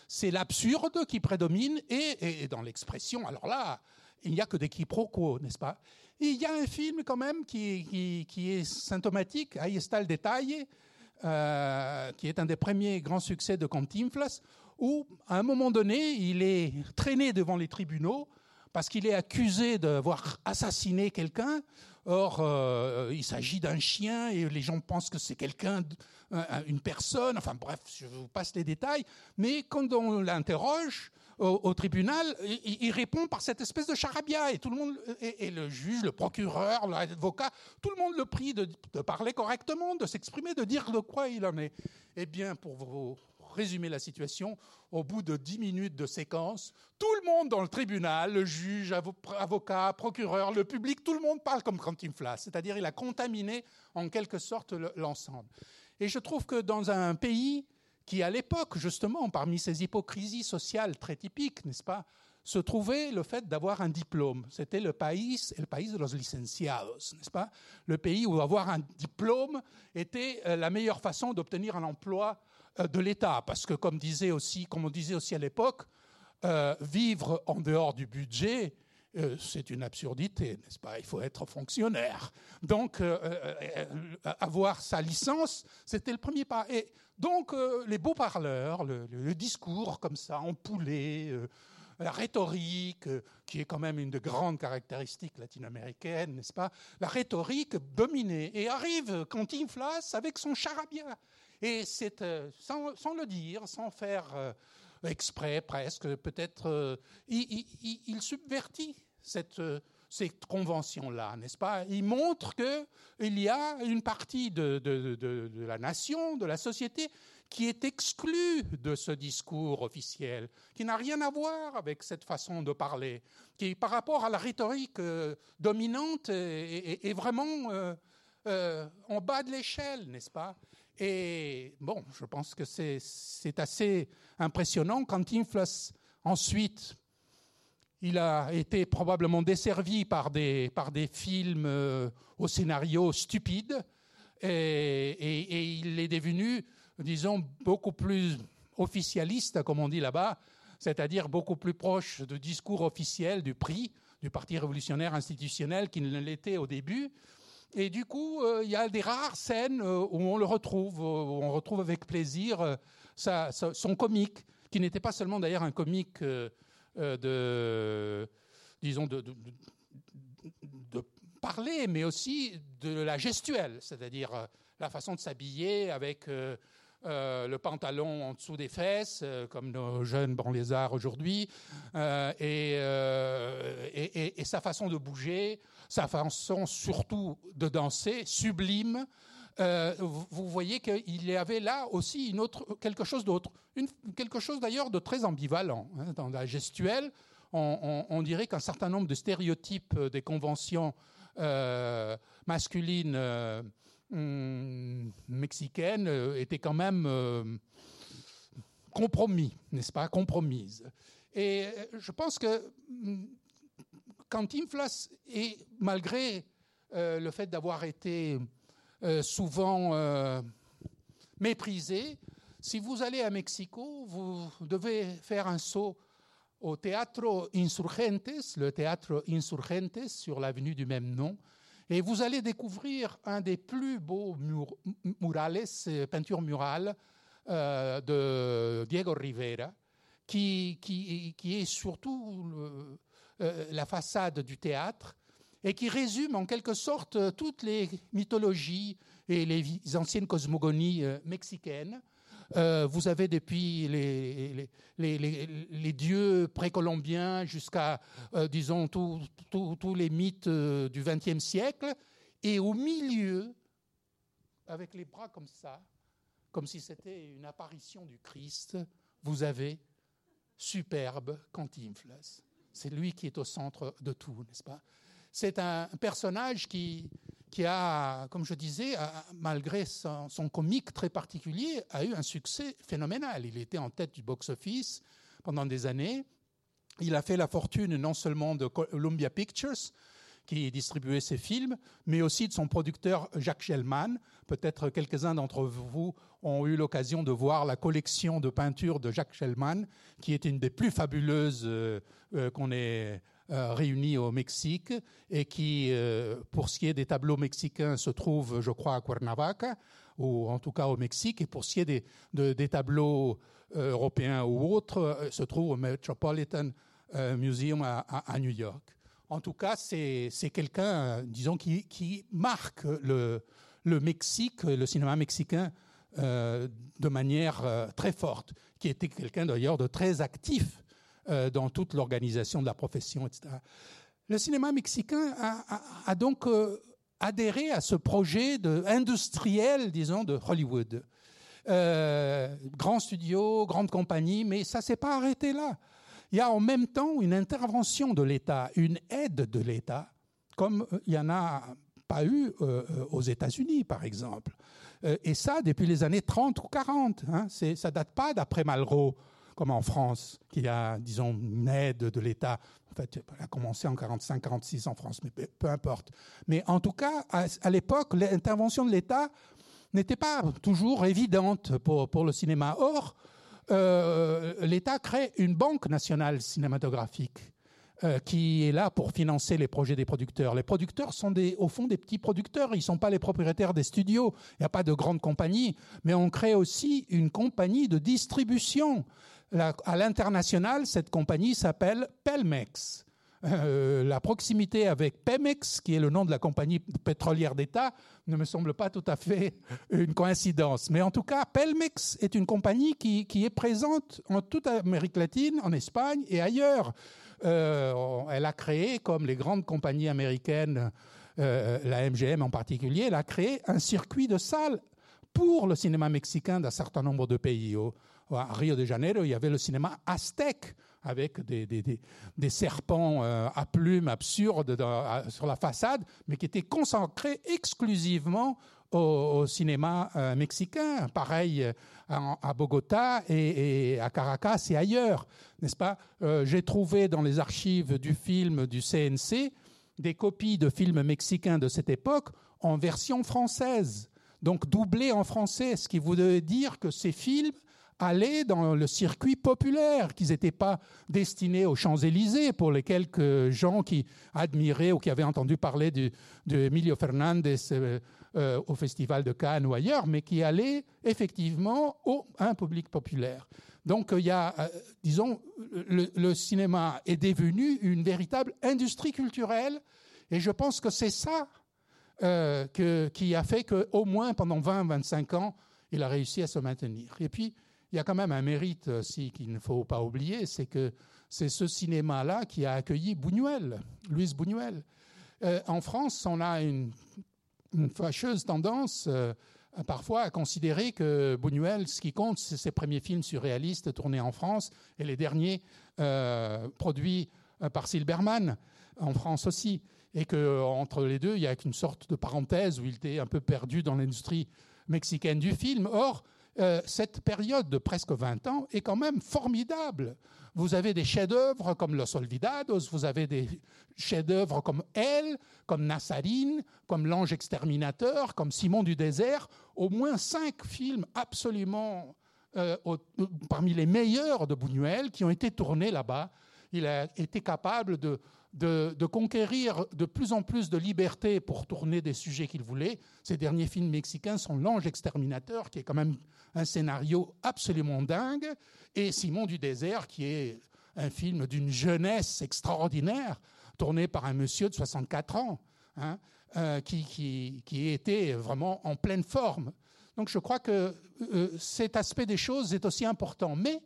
c'est l'absurde qui prédomine et, dans l'expression, alors là, il n'y a que des quiproquos, n'est-ce pas? Il y a un film quand même qui, qui, est symptomatique, Ahí está euh, qui est un des premiers grands succès de Cantinflas, où à un moment donné, il est traîné devant les tribunaux parce qu'il est accusé d'avoir assassiné quelqu'un. Or, euh, il s'agit d'un chien et les gens pensent que c'est quelqu'un, une personne. Enfin bref, je vous passe les détails. Mais quand on l'interroge, au, tribunal, il, répond par cette espèce de charabia et tout le monde, et, le juge, le procureur, l'avocat, tout le monde le prie de, parler correctement, de s'exprimer, de dire de quoi il en est. Eh bien, pour vous résumer la situation, au bout de dix minutes de séquence, tout le monde dans le tribunal, le juge, avocat, procureur, le public, tout le monde parle comme Cantinflas, c'est-à-dire il a contaminé en quelque sorte l'ensemble. Et je trouve que dans un pays qui à l'époque, justement, parmi ces hypocrisies sociales très typiques, n'est-ce pas, se trouvait le fait d'avoir un diplôme. C'était le pays, le pays de los licenciados, n'est-ce pas? Le pays où avoir un diplôme était euh, la meilleure façon d'obtenir un emploi de l'État, parce que comme disait aussi, comme on disait aussi à l'époque, euh, vivre en dehors du budget, c'est une absurdité, n'est-ce pas? Il faut être fonctionnaire. Donc, avoir sa licence, c'était le premier pas. Et donc, euh, les beaux parleurs, le, discours comme ça, euh, la rhétorique, euh, qui est quand même une de grandes caractéristiques latino-américaines, n'est-ce pas? La rhétorique dominée. Et arrive Cantinflas avec son charabia. Et c'est, sans, le dire, sans faire exprès presque, peut-être, il, subvertit cette cette convention-là, n'est-ce pas? Il montre qu'il y a une partie de, la nation, de la société, qui est exclue de ce discours officiel, qui n'a rien à voir avec cette façon de parler, qui, par rapport à la rhétorique euh, dominante, est, vraiment euh, euh, en bas de l'échelle, n'est-ce pas? Et bon, je pense que c'est assez impressionnant quand Inflas ensuite il a été probablement desservi par des, par des films euh, au scénario stupide et, il est devenu, disons, beaucoup plus officialiste, comme on dit là-bas, c'est-à-dire beaucoup plus proche du discours officiel du prix du Parti révolutionnaire institutionnel qu'il ne l'était au début. Et du coup, euh, il y a des rares scènes euh, où on le retrouve, où on retrouve avec plaisir son comique, qui n'était pas seulement d'ailleurs un comique euh, de, disons, de, parler, mais aussi de la gestuelle, c'est-à-dire euh, la façon de s'habiller avec euh, le pantalon en dessous des fesses, comme nos jeunes banlieusards aujourd'hui, et, et, sa façon de bouger, sa façon surtout de danser, sublime, euh, vous voyez qu'il y avait là aussi une autre, quelque chose d'autre, quelque chose d'ailleurs de très ambivalent. Hein, dans la gestuelle, on, dirait qu'un certain nombre de stéréotypes euh, des conventions euh, masculines hum, mexicaines étaient quand même compromis, n'est-ce pas, compromises. Et je pense que hum, quand Inflas, et malgré le fait d'avoir été euh, souvent euh, méprisé. Si vous allez à Mexico, vous devez faire un saut au Teatro Insurgentes, le Teatro Insurgentes sur l'avenue du même nom, et vous allez découvrir un des plus beaux murales, euh, peintures murales de Diego Rivera, qui, qui, qui est surtout la façade du théâtre et qui résume en quelque sorte euh, toutes les mythologies et les anciennes cosmogonies euh, mexicaines. Euh, vous avez depuis les, les, dieux précolombiens jusqu'à, disons, tous les mythes du XXe siècle. Et au milieu, avec les bras comme ça, comme si c'était une apparition du Christ, vous avez superbe Cantinflas. C'est lui qui est au centre de tout, n'est-ce pas? C'est un personnage qui, qui a, comme je disais, malgré son, comique très particulier, a eu un succès phénoménal. Il était en tête du box-office pendant des années. Il a fait la fortune non seulement de Columbia Pictures, qui distribuait ses films, mais aussi de son producteur Jacques Gellman. Peut-être quelques-uns d'entre vous ont eu l'occasion de voir la collection de peintures de Jacques Gellman, qui est une des plus fabuleuses euh, euh, qu'on ait euh, réunis au Mexique et qui, euh, pour ce qui est des tableaux mexicains, se trouve, je crois, à Cuernavaca, ou en tout cas au Mexique, et pour ce qui est des, des tableaux euh, européens ou autres, se trouve au Metropolitan Museum à, New York. En tout cas, c'est quelqu'un, disons, qui, qui marque le, le, Mexique, le cinéma mexicain, de manière très forte, qui était quelqu'un d'ailleurs de très actif dans toute l'organisation de la profession, etc. Le cinéma mexicain a, donc euh, adhéré à ce projet industriel, disons, de Hollywood. Euh, grand studio, grande compagnie, mais ça s'est pas arrêté là. Il y a en même temps une intervention de l'État, une aide de l'État, comme euh, il y en a pas eu aux États-Unis, par exemple. et ça, depuis les années 30 ou 40. Hein, ça date pas d'après Malraux comme en France, qui a, disons, une aide de l'État. En fait, elle a commencé en 45-46 en France, mais peu, importe. Mais en tout cas, à, l'époque, l'intervention de l'État n'était pas toujours évidente pour, pour le cinéma. Or, euh, l'État crée une banque nationale cinématographique euh, qui est là pour financer les projets des producteurs. Les producteurs sont au fond des petits producteurs, ils ne sont pas les propriétaires des studios, il n'y a pas de grandes compagnies, mais on crée aussi une compagnie de distribution à l'international, cette compagnie s'appelle Pelmex. Euh, la proximité avec Pemex, qui est le nom de la compagnie pétrolière d'État, ne me semble pas tout à fait une coïncidence. Mais en tout cas, Pelmex est une compagnie qui, est présente en toute Amérique latine, en Espagne et ailleurs. Euh, elle a créé, comme les grandes compagnies américaines, euh, la MGM en particulier, elle a créé un circuit de salles pour le cinéma mexicain d'un certain nombre de pays. À Rio de Janeiro, il y avait le cinéma aztèque avec des, serpents euh, à plumes absurdes sur la façade, mais qui étaient consacrés exclusivement au, cinéma euh, mexicain. Pareil euh, à, Bogota et, à Caracas et ailleurs, n'est-ce pas? J'ai trouvé dans les archives du film du CNC des copies de films mexicains de cette époque en version française, donc doublés en français, ce qui voudrait dire que ces films aller dans le circuit populaire, qu'ils n'étaient pas destinés aux Champs-Élysées pour les quelques gens qui admiraient ou qui avaient entendu parler de, Emilio Fernandez euh, euh, au Festival de Cannes ou ailleurs, mais qui allaient effectivement au, à un public populaire. Donc il y a, euh, disons, le, cinéma est devenu une véritable industrie culturelle, et je pense que c'est ça qui a fait qu'au moins pendant 20-25 ans, il a réussi à se maintenir. Et puis, il y a quand même un mérite aussi qu'il ne faut pas oublier, c'est que c'est ce cinéma-là qui a accueilli Buñuel, Louise Buñuel. Euh, en France, on a une, fâcheuse tendance euh, parfois à considérer que Buñuel, ce qui compte, c'est ses premiers films surréalistes tournés en France et les derniers euh, produits par Silberman en France aussi. Et qu'entre les deux, il y a une sorte de parenthèse où il était un peu perdu dans l'industrie mexicaine du film. Or, euh, cette période de presque 20 ans est quand même formidable. Vous avez des chefs-d'œuvre comme Los Olvidados, vous avez des chefs-d'œuvre comme Elle, comme Nassarine, comme L'Ange exterminateur, comme Simon du désert, au moins cinq films absolument euh, parmi les meilleurs de Buñuel qui ont été tournés là-bas. Il a été capable de de, conquérir de plus en plus de liberté pour tourner des sujets qu'il voulait. Ces derniers films mexicains sont L'Ange exterminateur, qui est quand même un scénario absolument dingue, et Simon du désert, qui est un film d'une jeunesse extraordinaire, tourné par un monsieur de 64 ans, hein, euh, qui, était vraiment en pleine forme. Donc je crois que euh, cet aspect des choses est aussi important. Mais,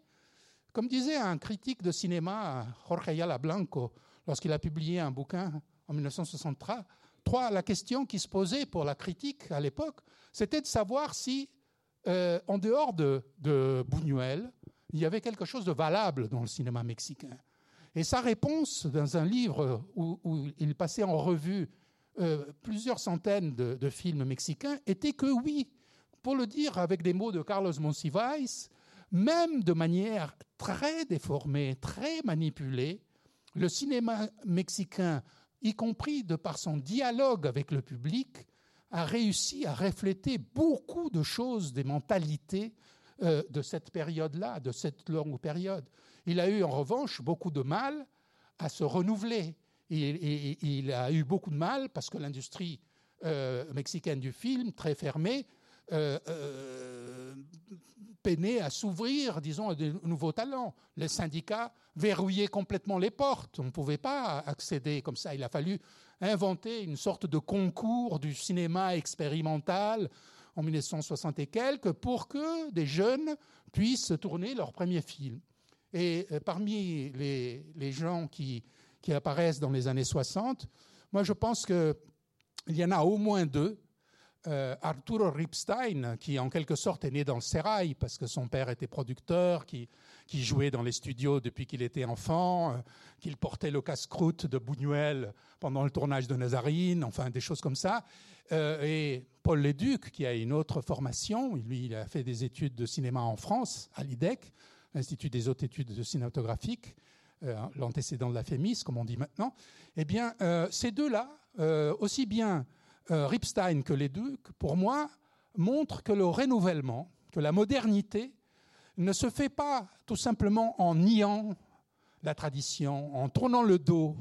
comme disait un critique de cinéma, Jorge Ayala Blanco, lorsqu'il a publié un bouquin en 1963, la question qui se posait pour la critique à l'époque, c'était de savoir si, euh, en dehors de, Buñuel, il y avait quelque chose de valable dans le cinéma mexicain. Et sa réponse, dans un livre où, il passait en revue euh, plusieurs centaines de, films mexicains, était que oui, pour le dire avec des mots de Carlos Monsiváis, même de manière très déformée, très manipulée, le cinéma mexicain, y compris de par son dialogue avec le public, a réussi à refléter beaucoup de choses des mentalités euh, de cette période-là, de cette longue période. Il a eu en revanche beaucoup de mal à se renouveler. Il, a eu beaucoup de mal parce que l'industrie euh, mexicaine du film, très fermée, peiner à s'ouvrir, disons, à de nouveaux talents. Les syndicats verrouillaient complètement les portes. On ne pouvait pas accéder comme ça. Il a fallu inventer une sorte de concours du cinéma expérimental en 1960 et quelques pour que des jeunes puissent tourner leur premier film. Et euh, parmi les, les gens qui, qui, apparaissent dans les années 60, moi je pense qu'il y en a au moins deux. Euh, Arturo Ripstein, qui en quelque sorte est né dans le sérail parce que son père était producteur, qui, jouait dans les studios depuis qu'il était enfant, euh, qu'il portait le casse-croûte de Buñuel pendant le tournage de Nazarine, enfin des choses comme ça. Euh, et Paul Léduc, qui a une autre formation, lui, il a fait des études de cinéma en France, à l'IDEC, l'Institut des hautes études cinématographiques, l'antécédent de la FEMIS, comme on dit maintenant. Eh bien, ces deux-là, aussi bien Ripstein que Léduc, pour moi, montrent que le renouvellement, que la modernité ne se fait pas tout simplement en niant la tradition, en tournant le dos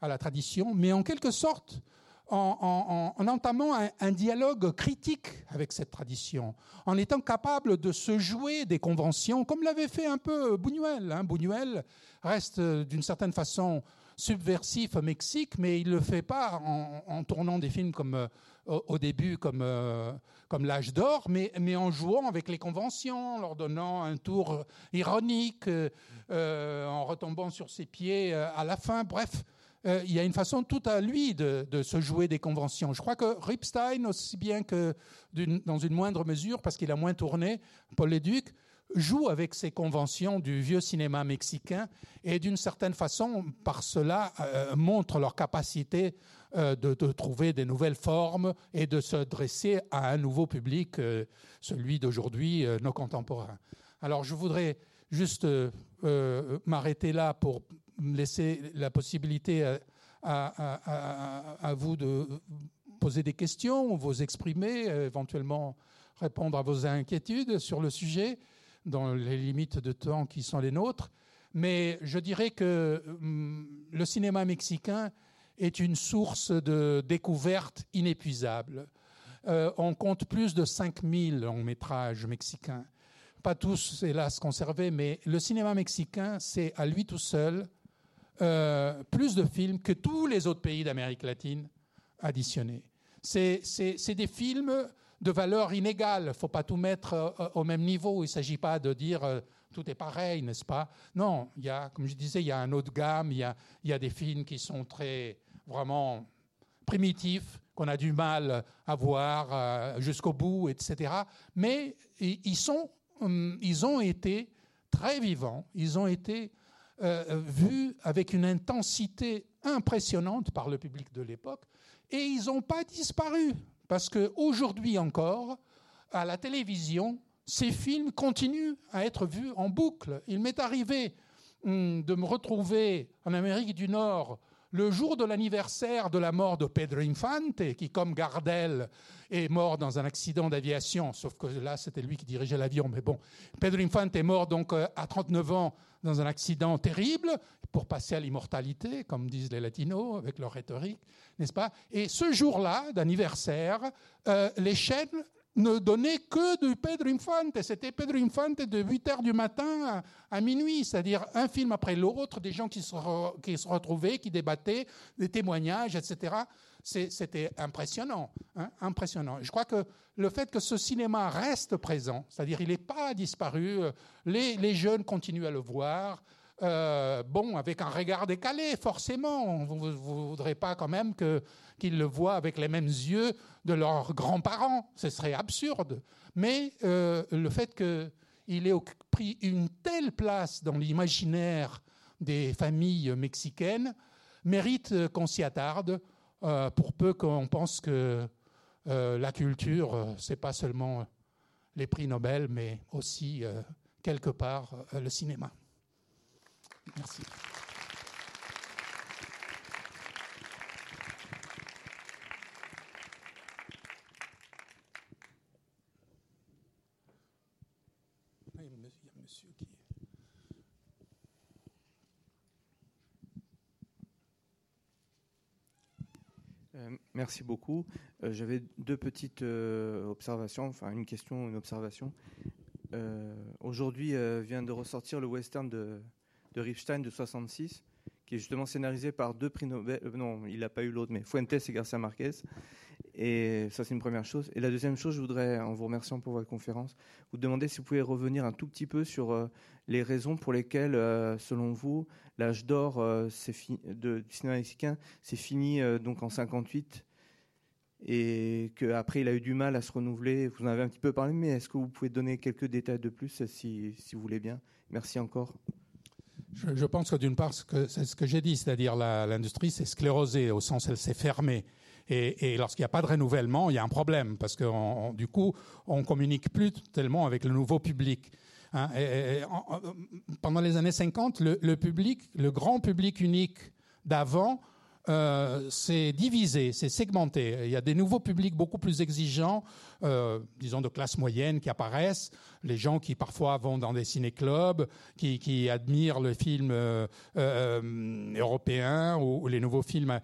à la tradition, mais en quelque sorte en, entamant un, dialogue critique avec cette tradition, en étant capable de se jouer des conventions, comme l'avait fait un peu Buñuel. Hein. Buñuel reste d'une certaine façon subversif au Mexique, mais il ne le fait pas en, tournant des films comme euh, au, début comme, euh, comme l'âge d'or, mais, mais en jouant avec les conventions, en leur donnant un tour ironique, euh, en retombant sur ses pieds à la fin. Bref, il y a une façon tout à lui de, se jouer des conventions. Je crois que Ripstein, aussi bien que dans une moindre mesure, parce qu'il a moins tourné, Paul Léduc, joue avec ces conventions du vieux cinéma mexicain et d'une certaine façon, par cela, euh, montre leur capacité euh, de, trouver des nouvelles formes et de se dresser à un nouveau public, celui d'aujourd'hui, nos contemporains. Alors je voudrais juste m'arrêter là pour laisser la possibilité à, vous de poser des questions, vous exprimer, éventuellement répondre à vos inquiétudes sur le sujet, dans les limites de temps qui sont les nôtres. Mais je dirais que hum, le cinéma mexicain est une source de découvertes inépuisable. Euh, on compte plus de 5000 longs métrages mexicains. Pas tous, hélas, conservés, mais le cinéma mexicain, c'est à lui tout seul euh, plus de films que tous les autres pays d'Amérique latine additionnés. C'est des films de valeur inégale. Il ne faut pas tout mettre euh, au même niveau. Il ne s'agit pas de dire euh, tout est pareil, n'est-ce pas? Non, il y a, comme je disais, il y a un autre gamme. Il y a, il y a des films qui sont très, vraiment primitifs, qu'on a du mal à voir jusqu'au bout, etc. Mais ils, sont, hum, ils ont été très vivants. Ils ont été euh, vus avec une intensité impressionnante par le public de l'époque, et ils n'ont pas disparu, parce qu'aujourd'hui encore, à la télévision, ces films continuent à être vus en boucle. Il m'est arrivé hum, de me retrouver en Amérique du Nord le jour de l'anniversaire de la mort de Pedro Infante, qui, comme Gardel, est mort dans un accident d'aviation, sauf que là, c'était lui qui dirigeait l'avion. Mais bon, Pedro Infante est mort donc euh, à 39 ans dans un accident terrible pour passer à l'immortalité, comme disent les latinos avec leur rhétorique, n'est-ce pas? Et ce jour-là d'anniversaire, euh, les chaînes ne donnaient que du Pedro Infante. C'était Pedro Infante de 8 heures du matin à, minuit, c'est-à-dire un film après l'autre, des gens qui se, qui retrouvaient, qui débattaient, des témoignages, etc. C'était impressionnant, hein, impressionnant. Je crois que le fait que ce cinéma reste présent, c'est-à-dire il n'est pas disparu, euh, les, jeunes continuent à le voir, euh, bon, avec un regard décalé, forcément. Vous ne voudrez pas quand même qu'ils le voient avec les mêmes yeux de leurs grands-parents. Ce serait absurde. Mais euh, le fait qu'il ait pris une telle place dans l'imaginaire des familles mexicaines mérite qu'on s'y attarde, euh, pour peu qu'on pense que la culture, c'est pas seulement les prix Nobel, mais aussi quelque part le cinéma. Merci. merci beaucoup. J'avais deux petites observations, enfin une question, une observation. Aujourd'hui vient de ressortir le western de, de Ripstein de 66 qui est justement scénarisé par deux prix Nobel. Euh, non, il n'a pas eu l'autre, mais Fuentes et Garcia Marquez. Et ça, c'est une première chose. Et la deuxième chose, je voudrais, en vous remerciant pour votre conférence, vous demander si vous pouvez revenir un tout petit peu sur euh, les raisons pour lesquelles, euh, selon vous, l'âge d'or de, du cinéma mexicain s'est fini donc en 58 et qu'après il a eu du mal à se renouveler. Vous en avez un petit peu parlé, mais est-ce que vous pouvez donner quelques détails de plus, si, si vous voulez bien? Merci encore. Je, pense que d'une part, c'est ce que j'ai dit, c'est-à-dire l'industrie s'est sclérosée, au sens elle s'est fermée. Et, lorsqu'il n'y a pas de renouvellement, il y a un problème, parce que du coup, on communique plus tellement avec le nouveau public. Hein. pendant les années 50, le, public, le grand public unique d'avant, euh, c'est divisé, c'est segmenté. Il y a des nouveaux publics beaucoup plus exigeants, euh, disons de classe moyenne, qui apparaissent. Les gens qui parfois vont dans des ciné-clubs, qui, admirent le film euh, euh européen ou, les nouveaux films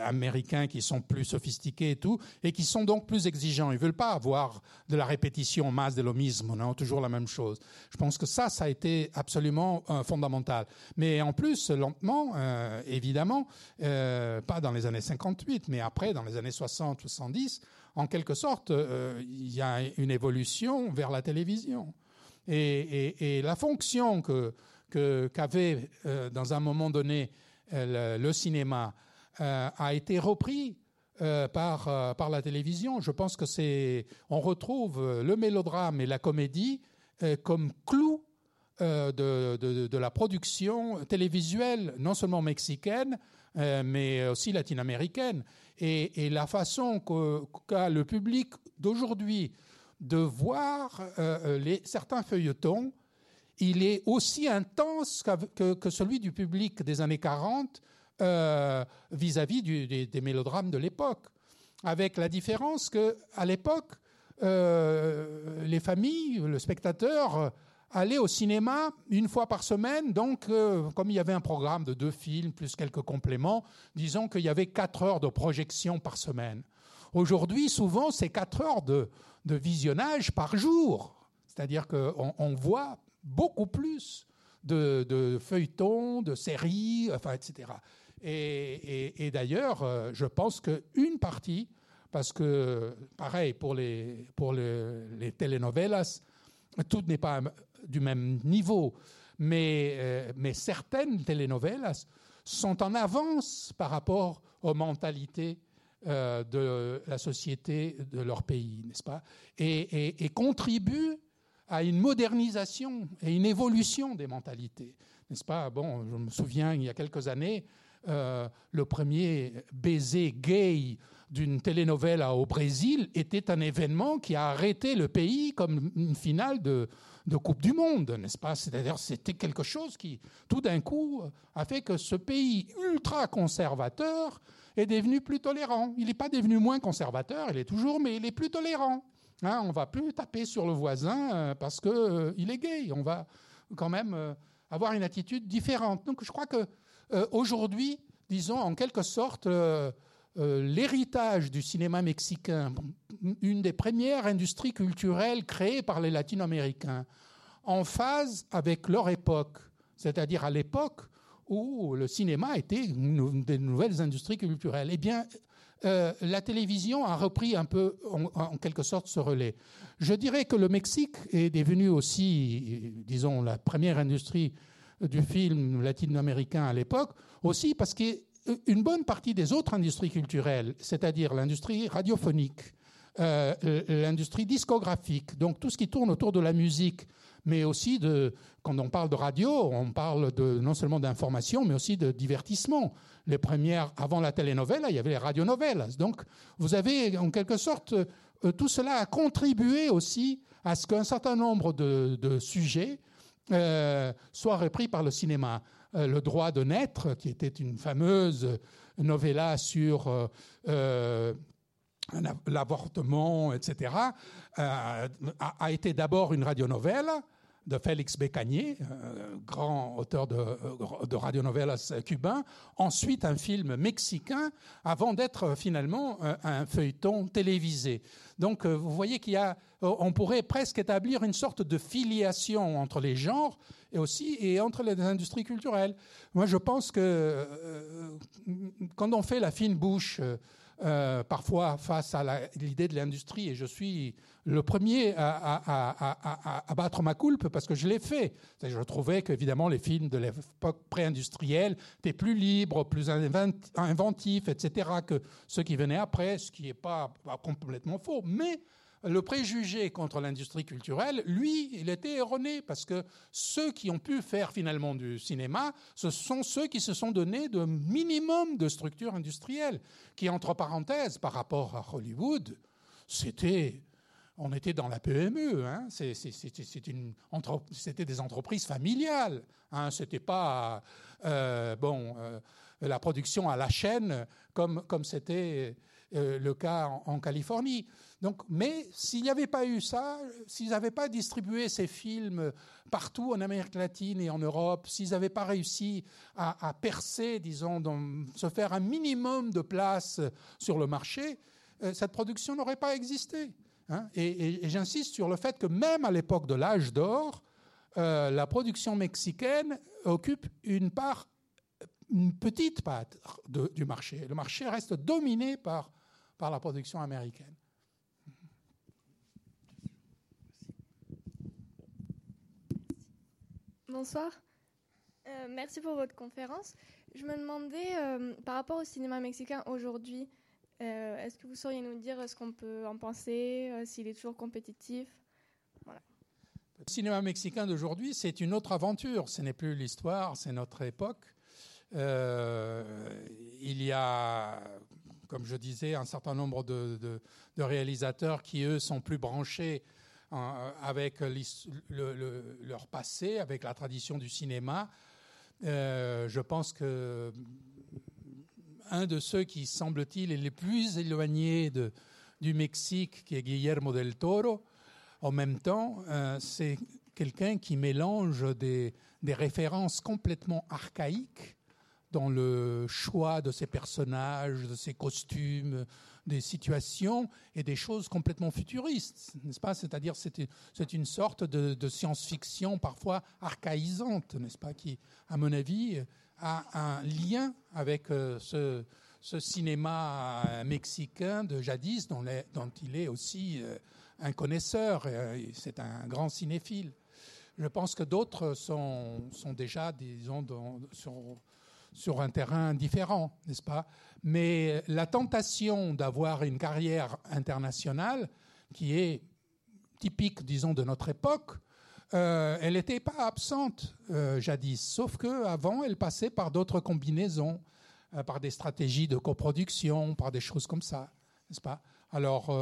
américains qui sont plus sophistiqués et tout, et qui sont donc plus exigeants. Ils veulent pas avoir de la répétition masse de l'homisme, on a toujours la même chose. Je pense que ça, ça a été absolument fondamental. Mais en plus, lentement, évidemment, euh, pas dans les années 58, mais après, dans les années 60, 70, en quelque sorte, euh, il y a une évolution vers la télévision. Et, la fonction que qu'avait euh, dans un moment donné le, cinéma a été repris par par la télévision. Je pense que c'est on retrouve le mélodrame et la comédie comme clou de, de, de, la production télévisuelle, non seulement mexicaine, euh, mais aussi latino-américaine. Et, la façon qu'a le public d'aujourd'hui de voir euh, les, certains feuilletons, il est aussi intense que, celui du public des années 40 euh, vis-à-vis des, des, mélodrames de l'époque. Avec la différence qu'à l'époque, les familles, le spectateur, aller au cinéma une fois par semaine. Donc, euh, comme il y avait un programme de deux films plus quelques compléments, disons qu'il y avait quatre heures de projection par semaine. Aujourd'hui, souvent, c'est quatre heures de, visionnage par jour. C'est-à-dire qu'on on voit beaucoup plus de, feuilletons, de séries, enfin, etc. Et, d'ailleurs, euh, je pense qu'une partie, parce que, pareil, pour les, pour les telenovelas, tout n'est pas du même niveau, mais, euh, mais certaines telenovelas sont en avance par rapport aux mentalités euh, de la société de leur pays, n'est-ce pas? Et, contribuent à une modernisation et une évolution des mentalités, n'est-ce pas? Bon, je me souviens, il y a quelques années, euh, le premier baiser gay d'une telenovela au Brésil était un événement qui a arrêté le pays comme une finale de, de Coupe du Monde, n'est-ce pas? C'est-à-dire c'était quelque chose qui, tout d'un coup, a fait que ce pays ultra conservateur est devenu plus tolérant. Il n'est pas devenu moins conservateur, il est toujours, mais il est plus tolérant. Hein, on va plus taper sur le voisin euh, parce que euh, est gay. On va quand même euh, avoir une attitude différente. Donc je crois que aujourd'hui, disons en quelque sorte, l'héritage du cinéma mexicain, une des premières industries culturelles créées par les latino-américains, en phase avec leur époque, c'est-à-dire à, l'époque où le cinéma était une des nouvelles industries culturelles. Eh bien, euh, la télévision a repris un peu, en, quelque sorte, ce relais. Je dirais que le Mexique est devenu aussi, disons, la première industrie du film latino-américain à l'époque, aussi parce qu'une bonne partie des autres industries culturelles, c'est-à-dire l'industrie radiophonique, euh, l'industrie discographique, donc tout ce qui tourne autour de la musique, mais aussi de, quand on parle de radio, on parle de, non seulement d'information, mais aussi de divertissement. Les premières, avant la telenovela, il y avait les radionovelas. Donc, vous avez, en quelque sorte, euh, tout cela a contribué aussi à ce qu'un certain nombre de, sujets euh, soient repris par le cinéma. Le droit de naître, qui était une fameuse novella sur l'avortement, etc., euh, a, été d'abord une radionovelle de Félix Bécanier, grand auteur de, de radionovelas cubain, ensuite un film mexicain, avant d'être finalement un feuilleton télévisé. Donc vous voyez qu'il y a, on pourrait presque établir une sorte de filiation entre les genres et aussi et entre les industries culturelles. Moi, je pense que quand on fait la fine bouche euh, parfois face à l'idée de l'industrie, et je suis le premier à, battre ma coulpe parce que je l'ai fait. Je trouvais qu'évidemment les films de l'époque pré-industrielle étaient plus libres, plus inventifs, etc., que ceux qui venaient après, ce qui n'est pas complètement faux. Mais le préjugé contre l'industrie culturelle, lui, il était erroné parce que ceux qui ont pu faire finalement du cinéma, ce sont ceux qui se sont donnés de minimum de structure industrielle, qui, entre parenthèses, par rapport à Hollywood, c'était on était dans la PME, hein. c'était des entreprises familiales. Hein. C'était pas euh, bon euh, la production à la chaîne comme c'était euh, le cas en Californie. Donc, mais s'il n'y avait pas eu ça, s'ils n'avaient pas distribué ces films partout en Amérique latine et en Europe, s'ils n'avaient pas réussi à, percer, disons, se faire un minimum de place sur le marché, euh, cette production n'aurait pas existé. Hein. et, j'insiste sur le fait que même à l'époque de l'âge d'or, euh, la production mexicaine occupe une part, une petite part du marché. Le marché reste dominé par, par la production américaine. Bonsoir. Euh, merci pour votre conférence. Je me demandais, euh, par rapport au cinéma mexicain aujourd'hui, euh, est-ce que vous sauriez nous dire ce qu'on peut en penser, s'il est toujours compétitif? Le cinéma mexicain d'aujourd'hui, c'est une autre aventure. Ce n'est plus l'histoire, c'est notre époque. Il y a, comme je disais, un certain nombre de, réalisateurs qui, eux, sont plus branchés euh, avec leur passé, avec la tradition du cinéma. Euh, je pense que un de ceux qui, semble-t-il, est les plus éloignés de, du Mexique, qui est Guillermo del Toro, en même temps, euh, c'est quelqu'un qui mélange des, références complètement archaïques dans le choix de ses personnages, de ses costumes, des situations et des choses complètement futuristes, n'est-ce pas? C'est-à-dire c'est c'est une sorte de, science-fiction parfois archaïsante, n'est-ce pas? Qui, à mon avis, a un lien avec euh, ce, cinéma mexicain de jadis dont, il est aussi euh, un connaisseur. C'est un grand cinéphile. Je pense que d'autres sont, sont déjà, disons, dans, sur, sur un terrain différent, n'est-ce pas? Mais la tentation d'avoir une carrière internationale, qui est typique, disons, de notre époque, euh, elle n'était pas absente euh, jadis, sauf qu'avant, elle passait par d'autres combinaisons, euh, par des stratégies de coproduction, par des choses comme ça, n'est-ce pas? Alors,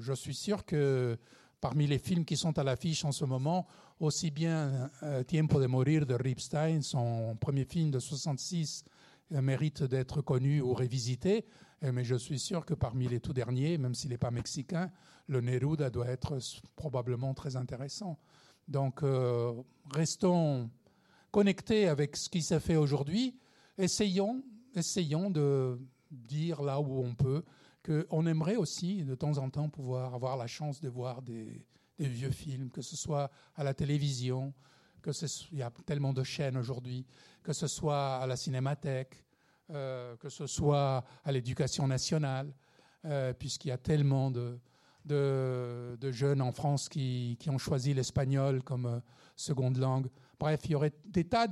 je suis sûr que parmi les films qui sont à l'affiche en ce moment, aussi bien euh, Tiempo de Morir de Ripstein, son premier film de 66, euh, mérite d'être connu ou révisité. Euh, mais je suis sûr que parmi les tout derniers, même s'il n'est pas mexicain, le Neruda doit être probablement très intéressant. Donc, restons connectés avec ce qui s'est fait aujourd'hui. Essayons, essayons de dire là où on peut qu'on aimerait aussi de temps en temps pouvoir avoir la chance de voir des, des vieux films, que ce soit à la télévision, que ce il y a tellement de chaînes aujourd'hui, que ce soit à la cinémathèque, euh, que ce soit à l'éducation nationale, euh, puisqu'il y a tellement de, de, jeunes en France qui, qui ont choisi l'espagnol comme euh, seconde langue. Bref, il y aurait des tas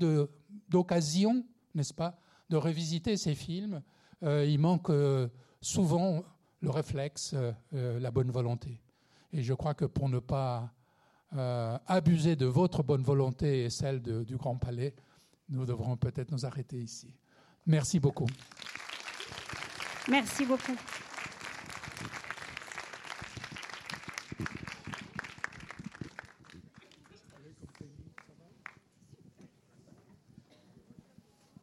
d'occasions, n'est-ce pas, de revisiter ces films. il manque souvent le réflexe, la bonne volonté. Et je crois que pour ne pas euh, abuser de votre bonne volonté et celle du Grand Palais, nous devrons peut-être nous arrêter ici. Merci beaucoup. Merci beaucoup.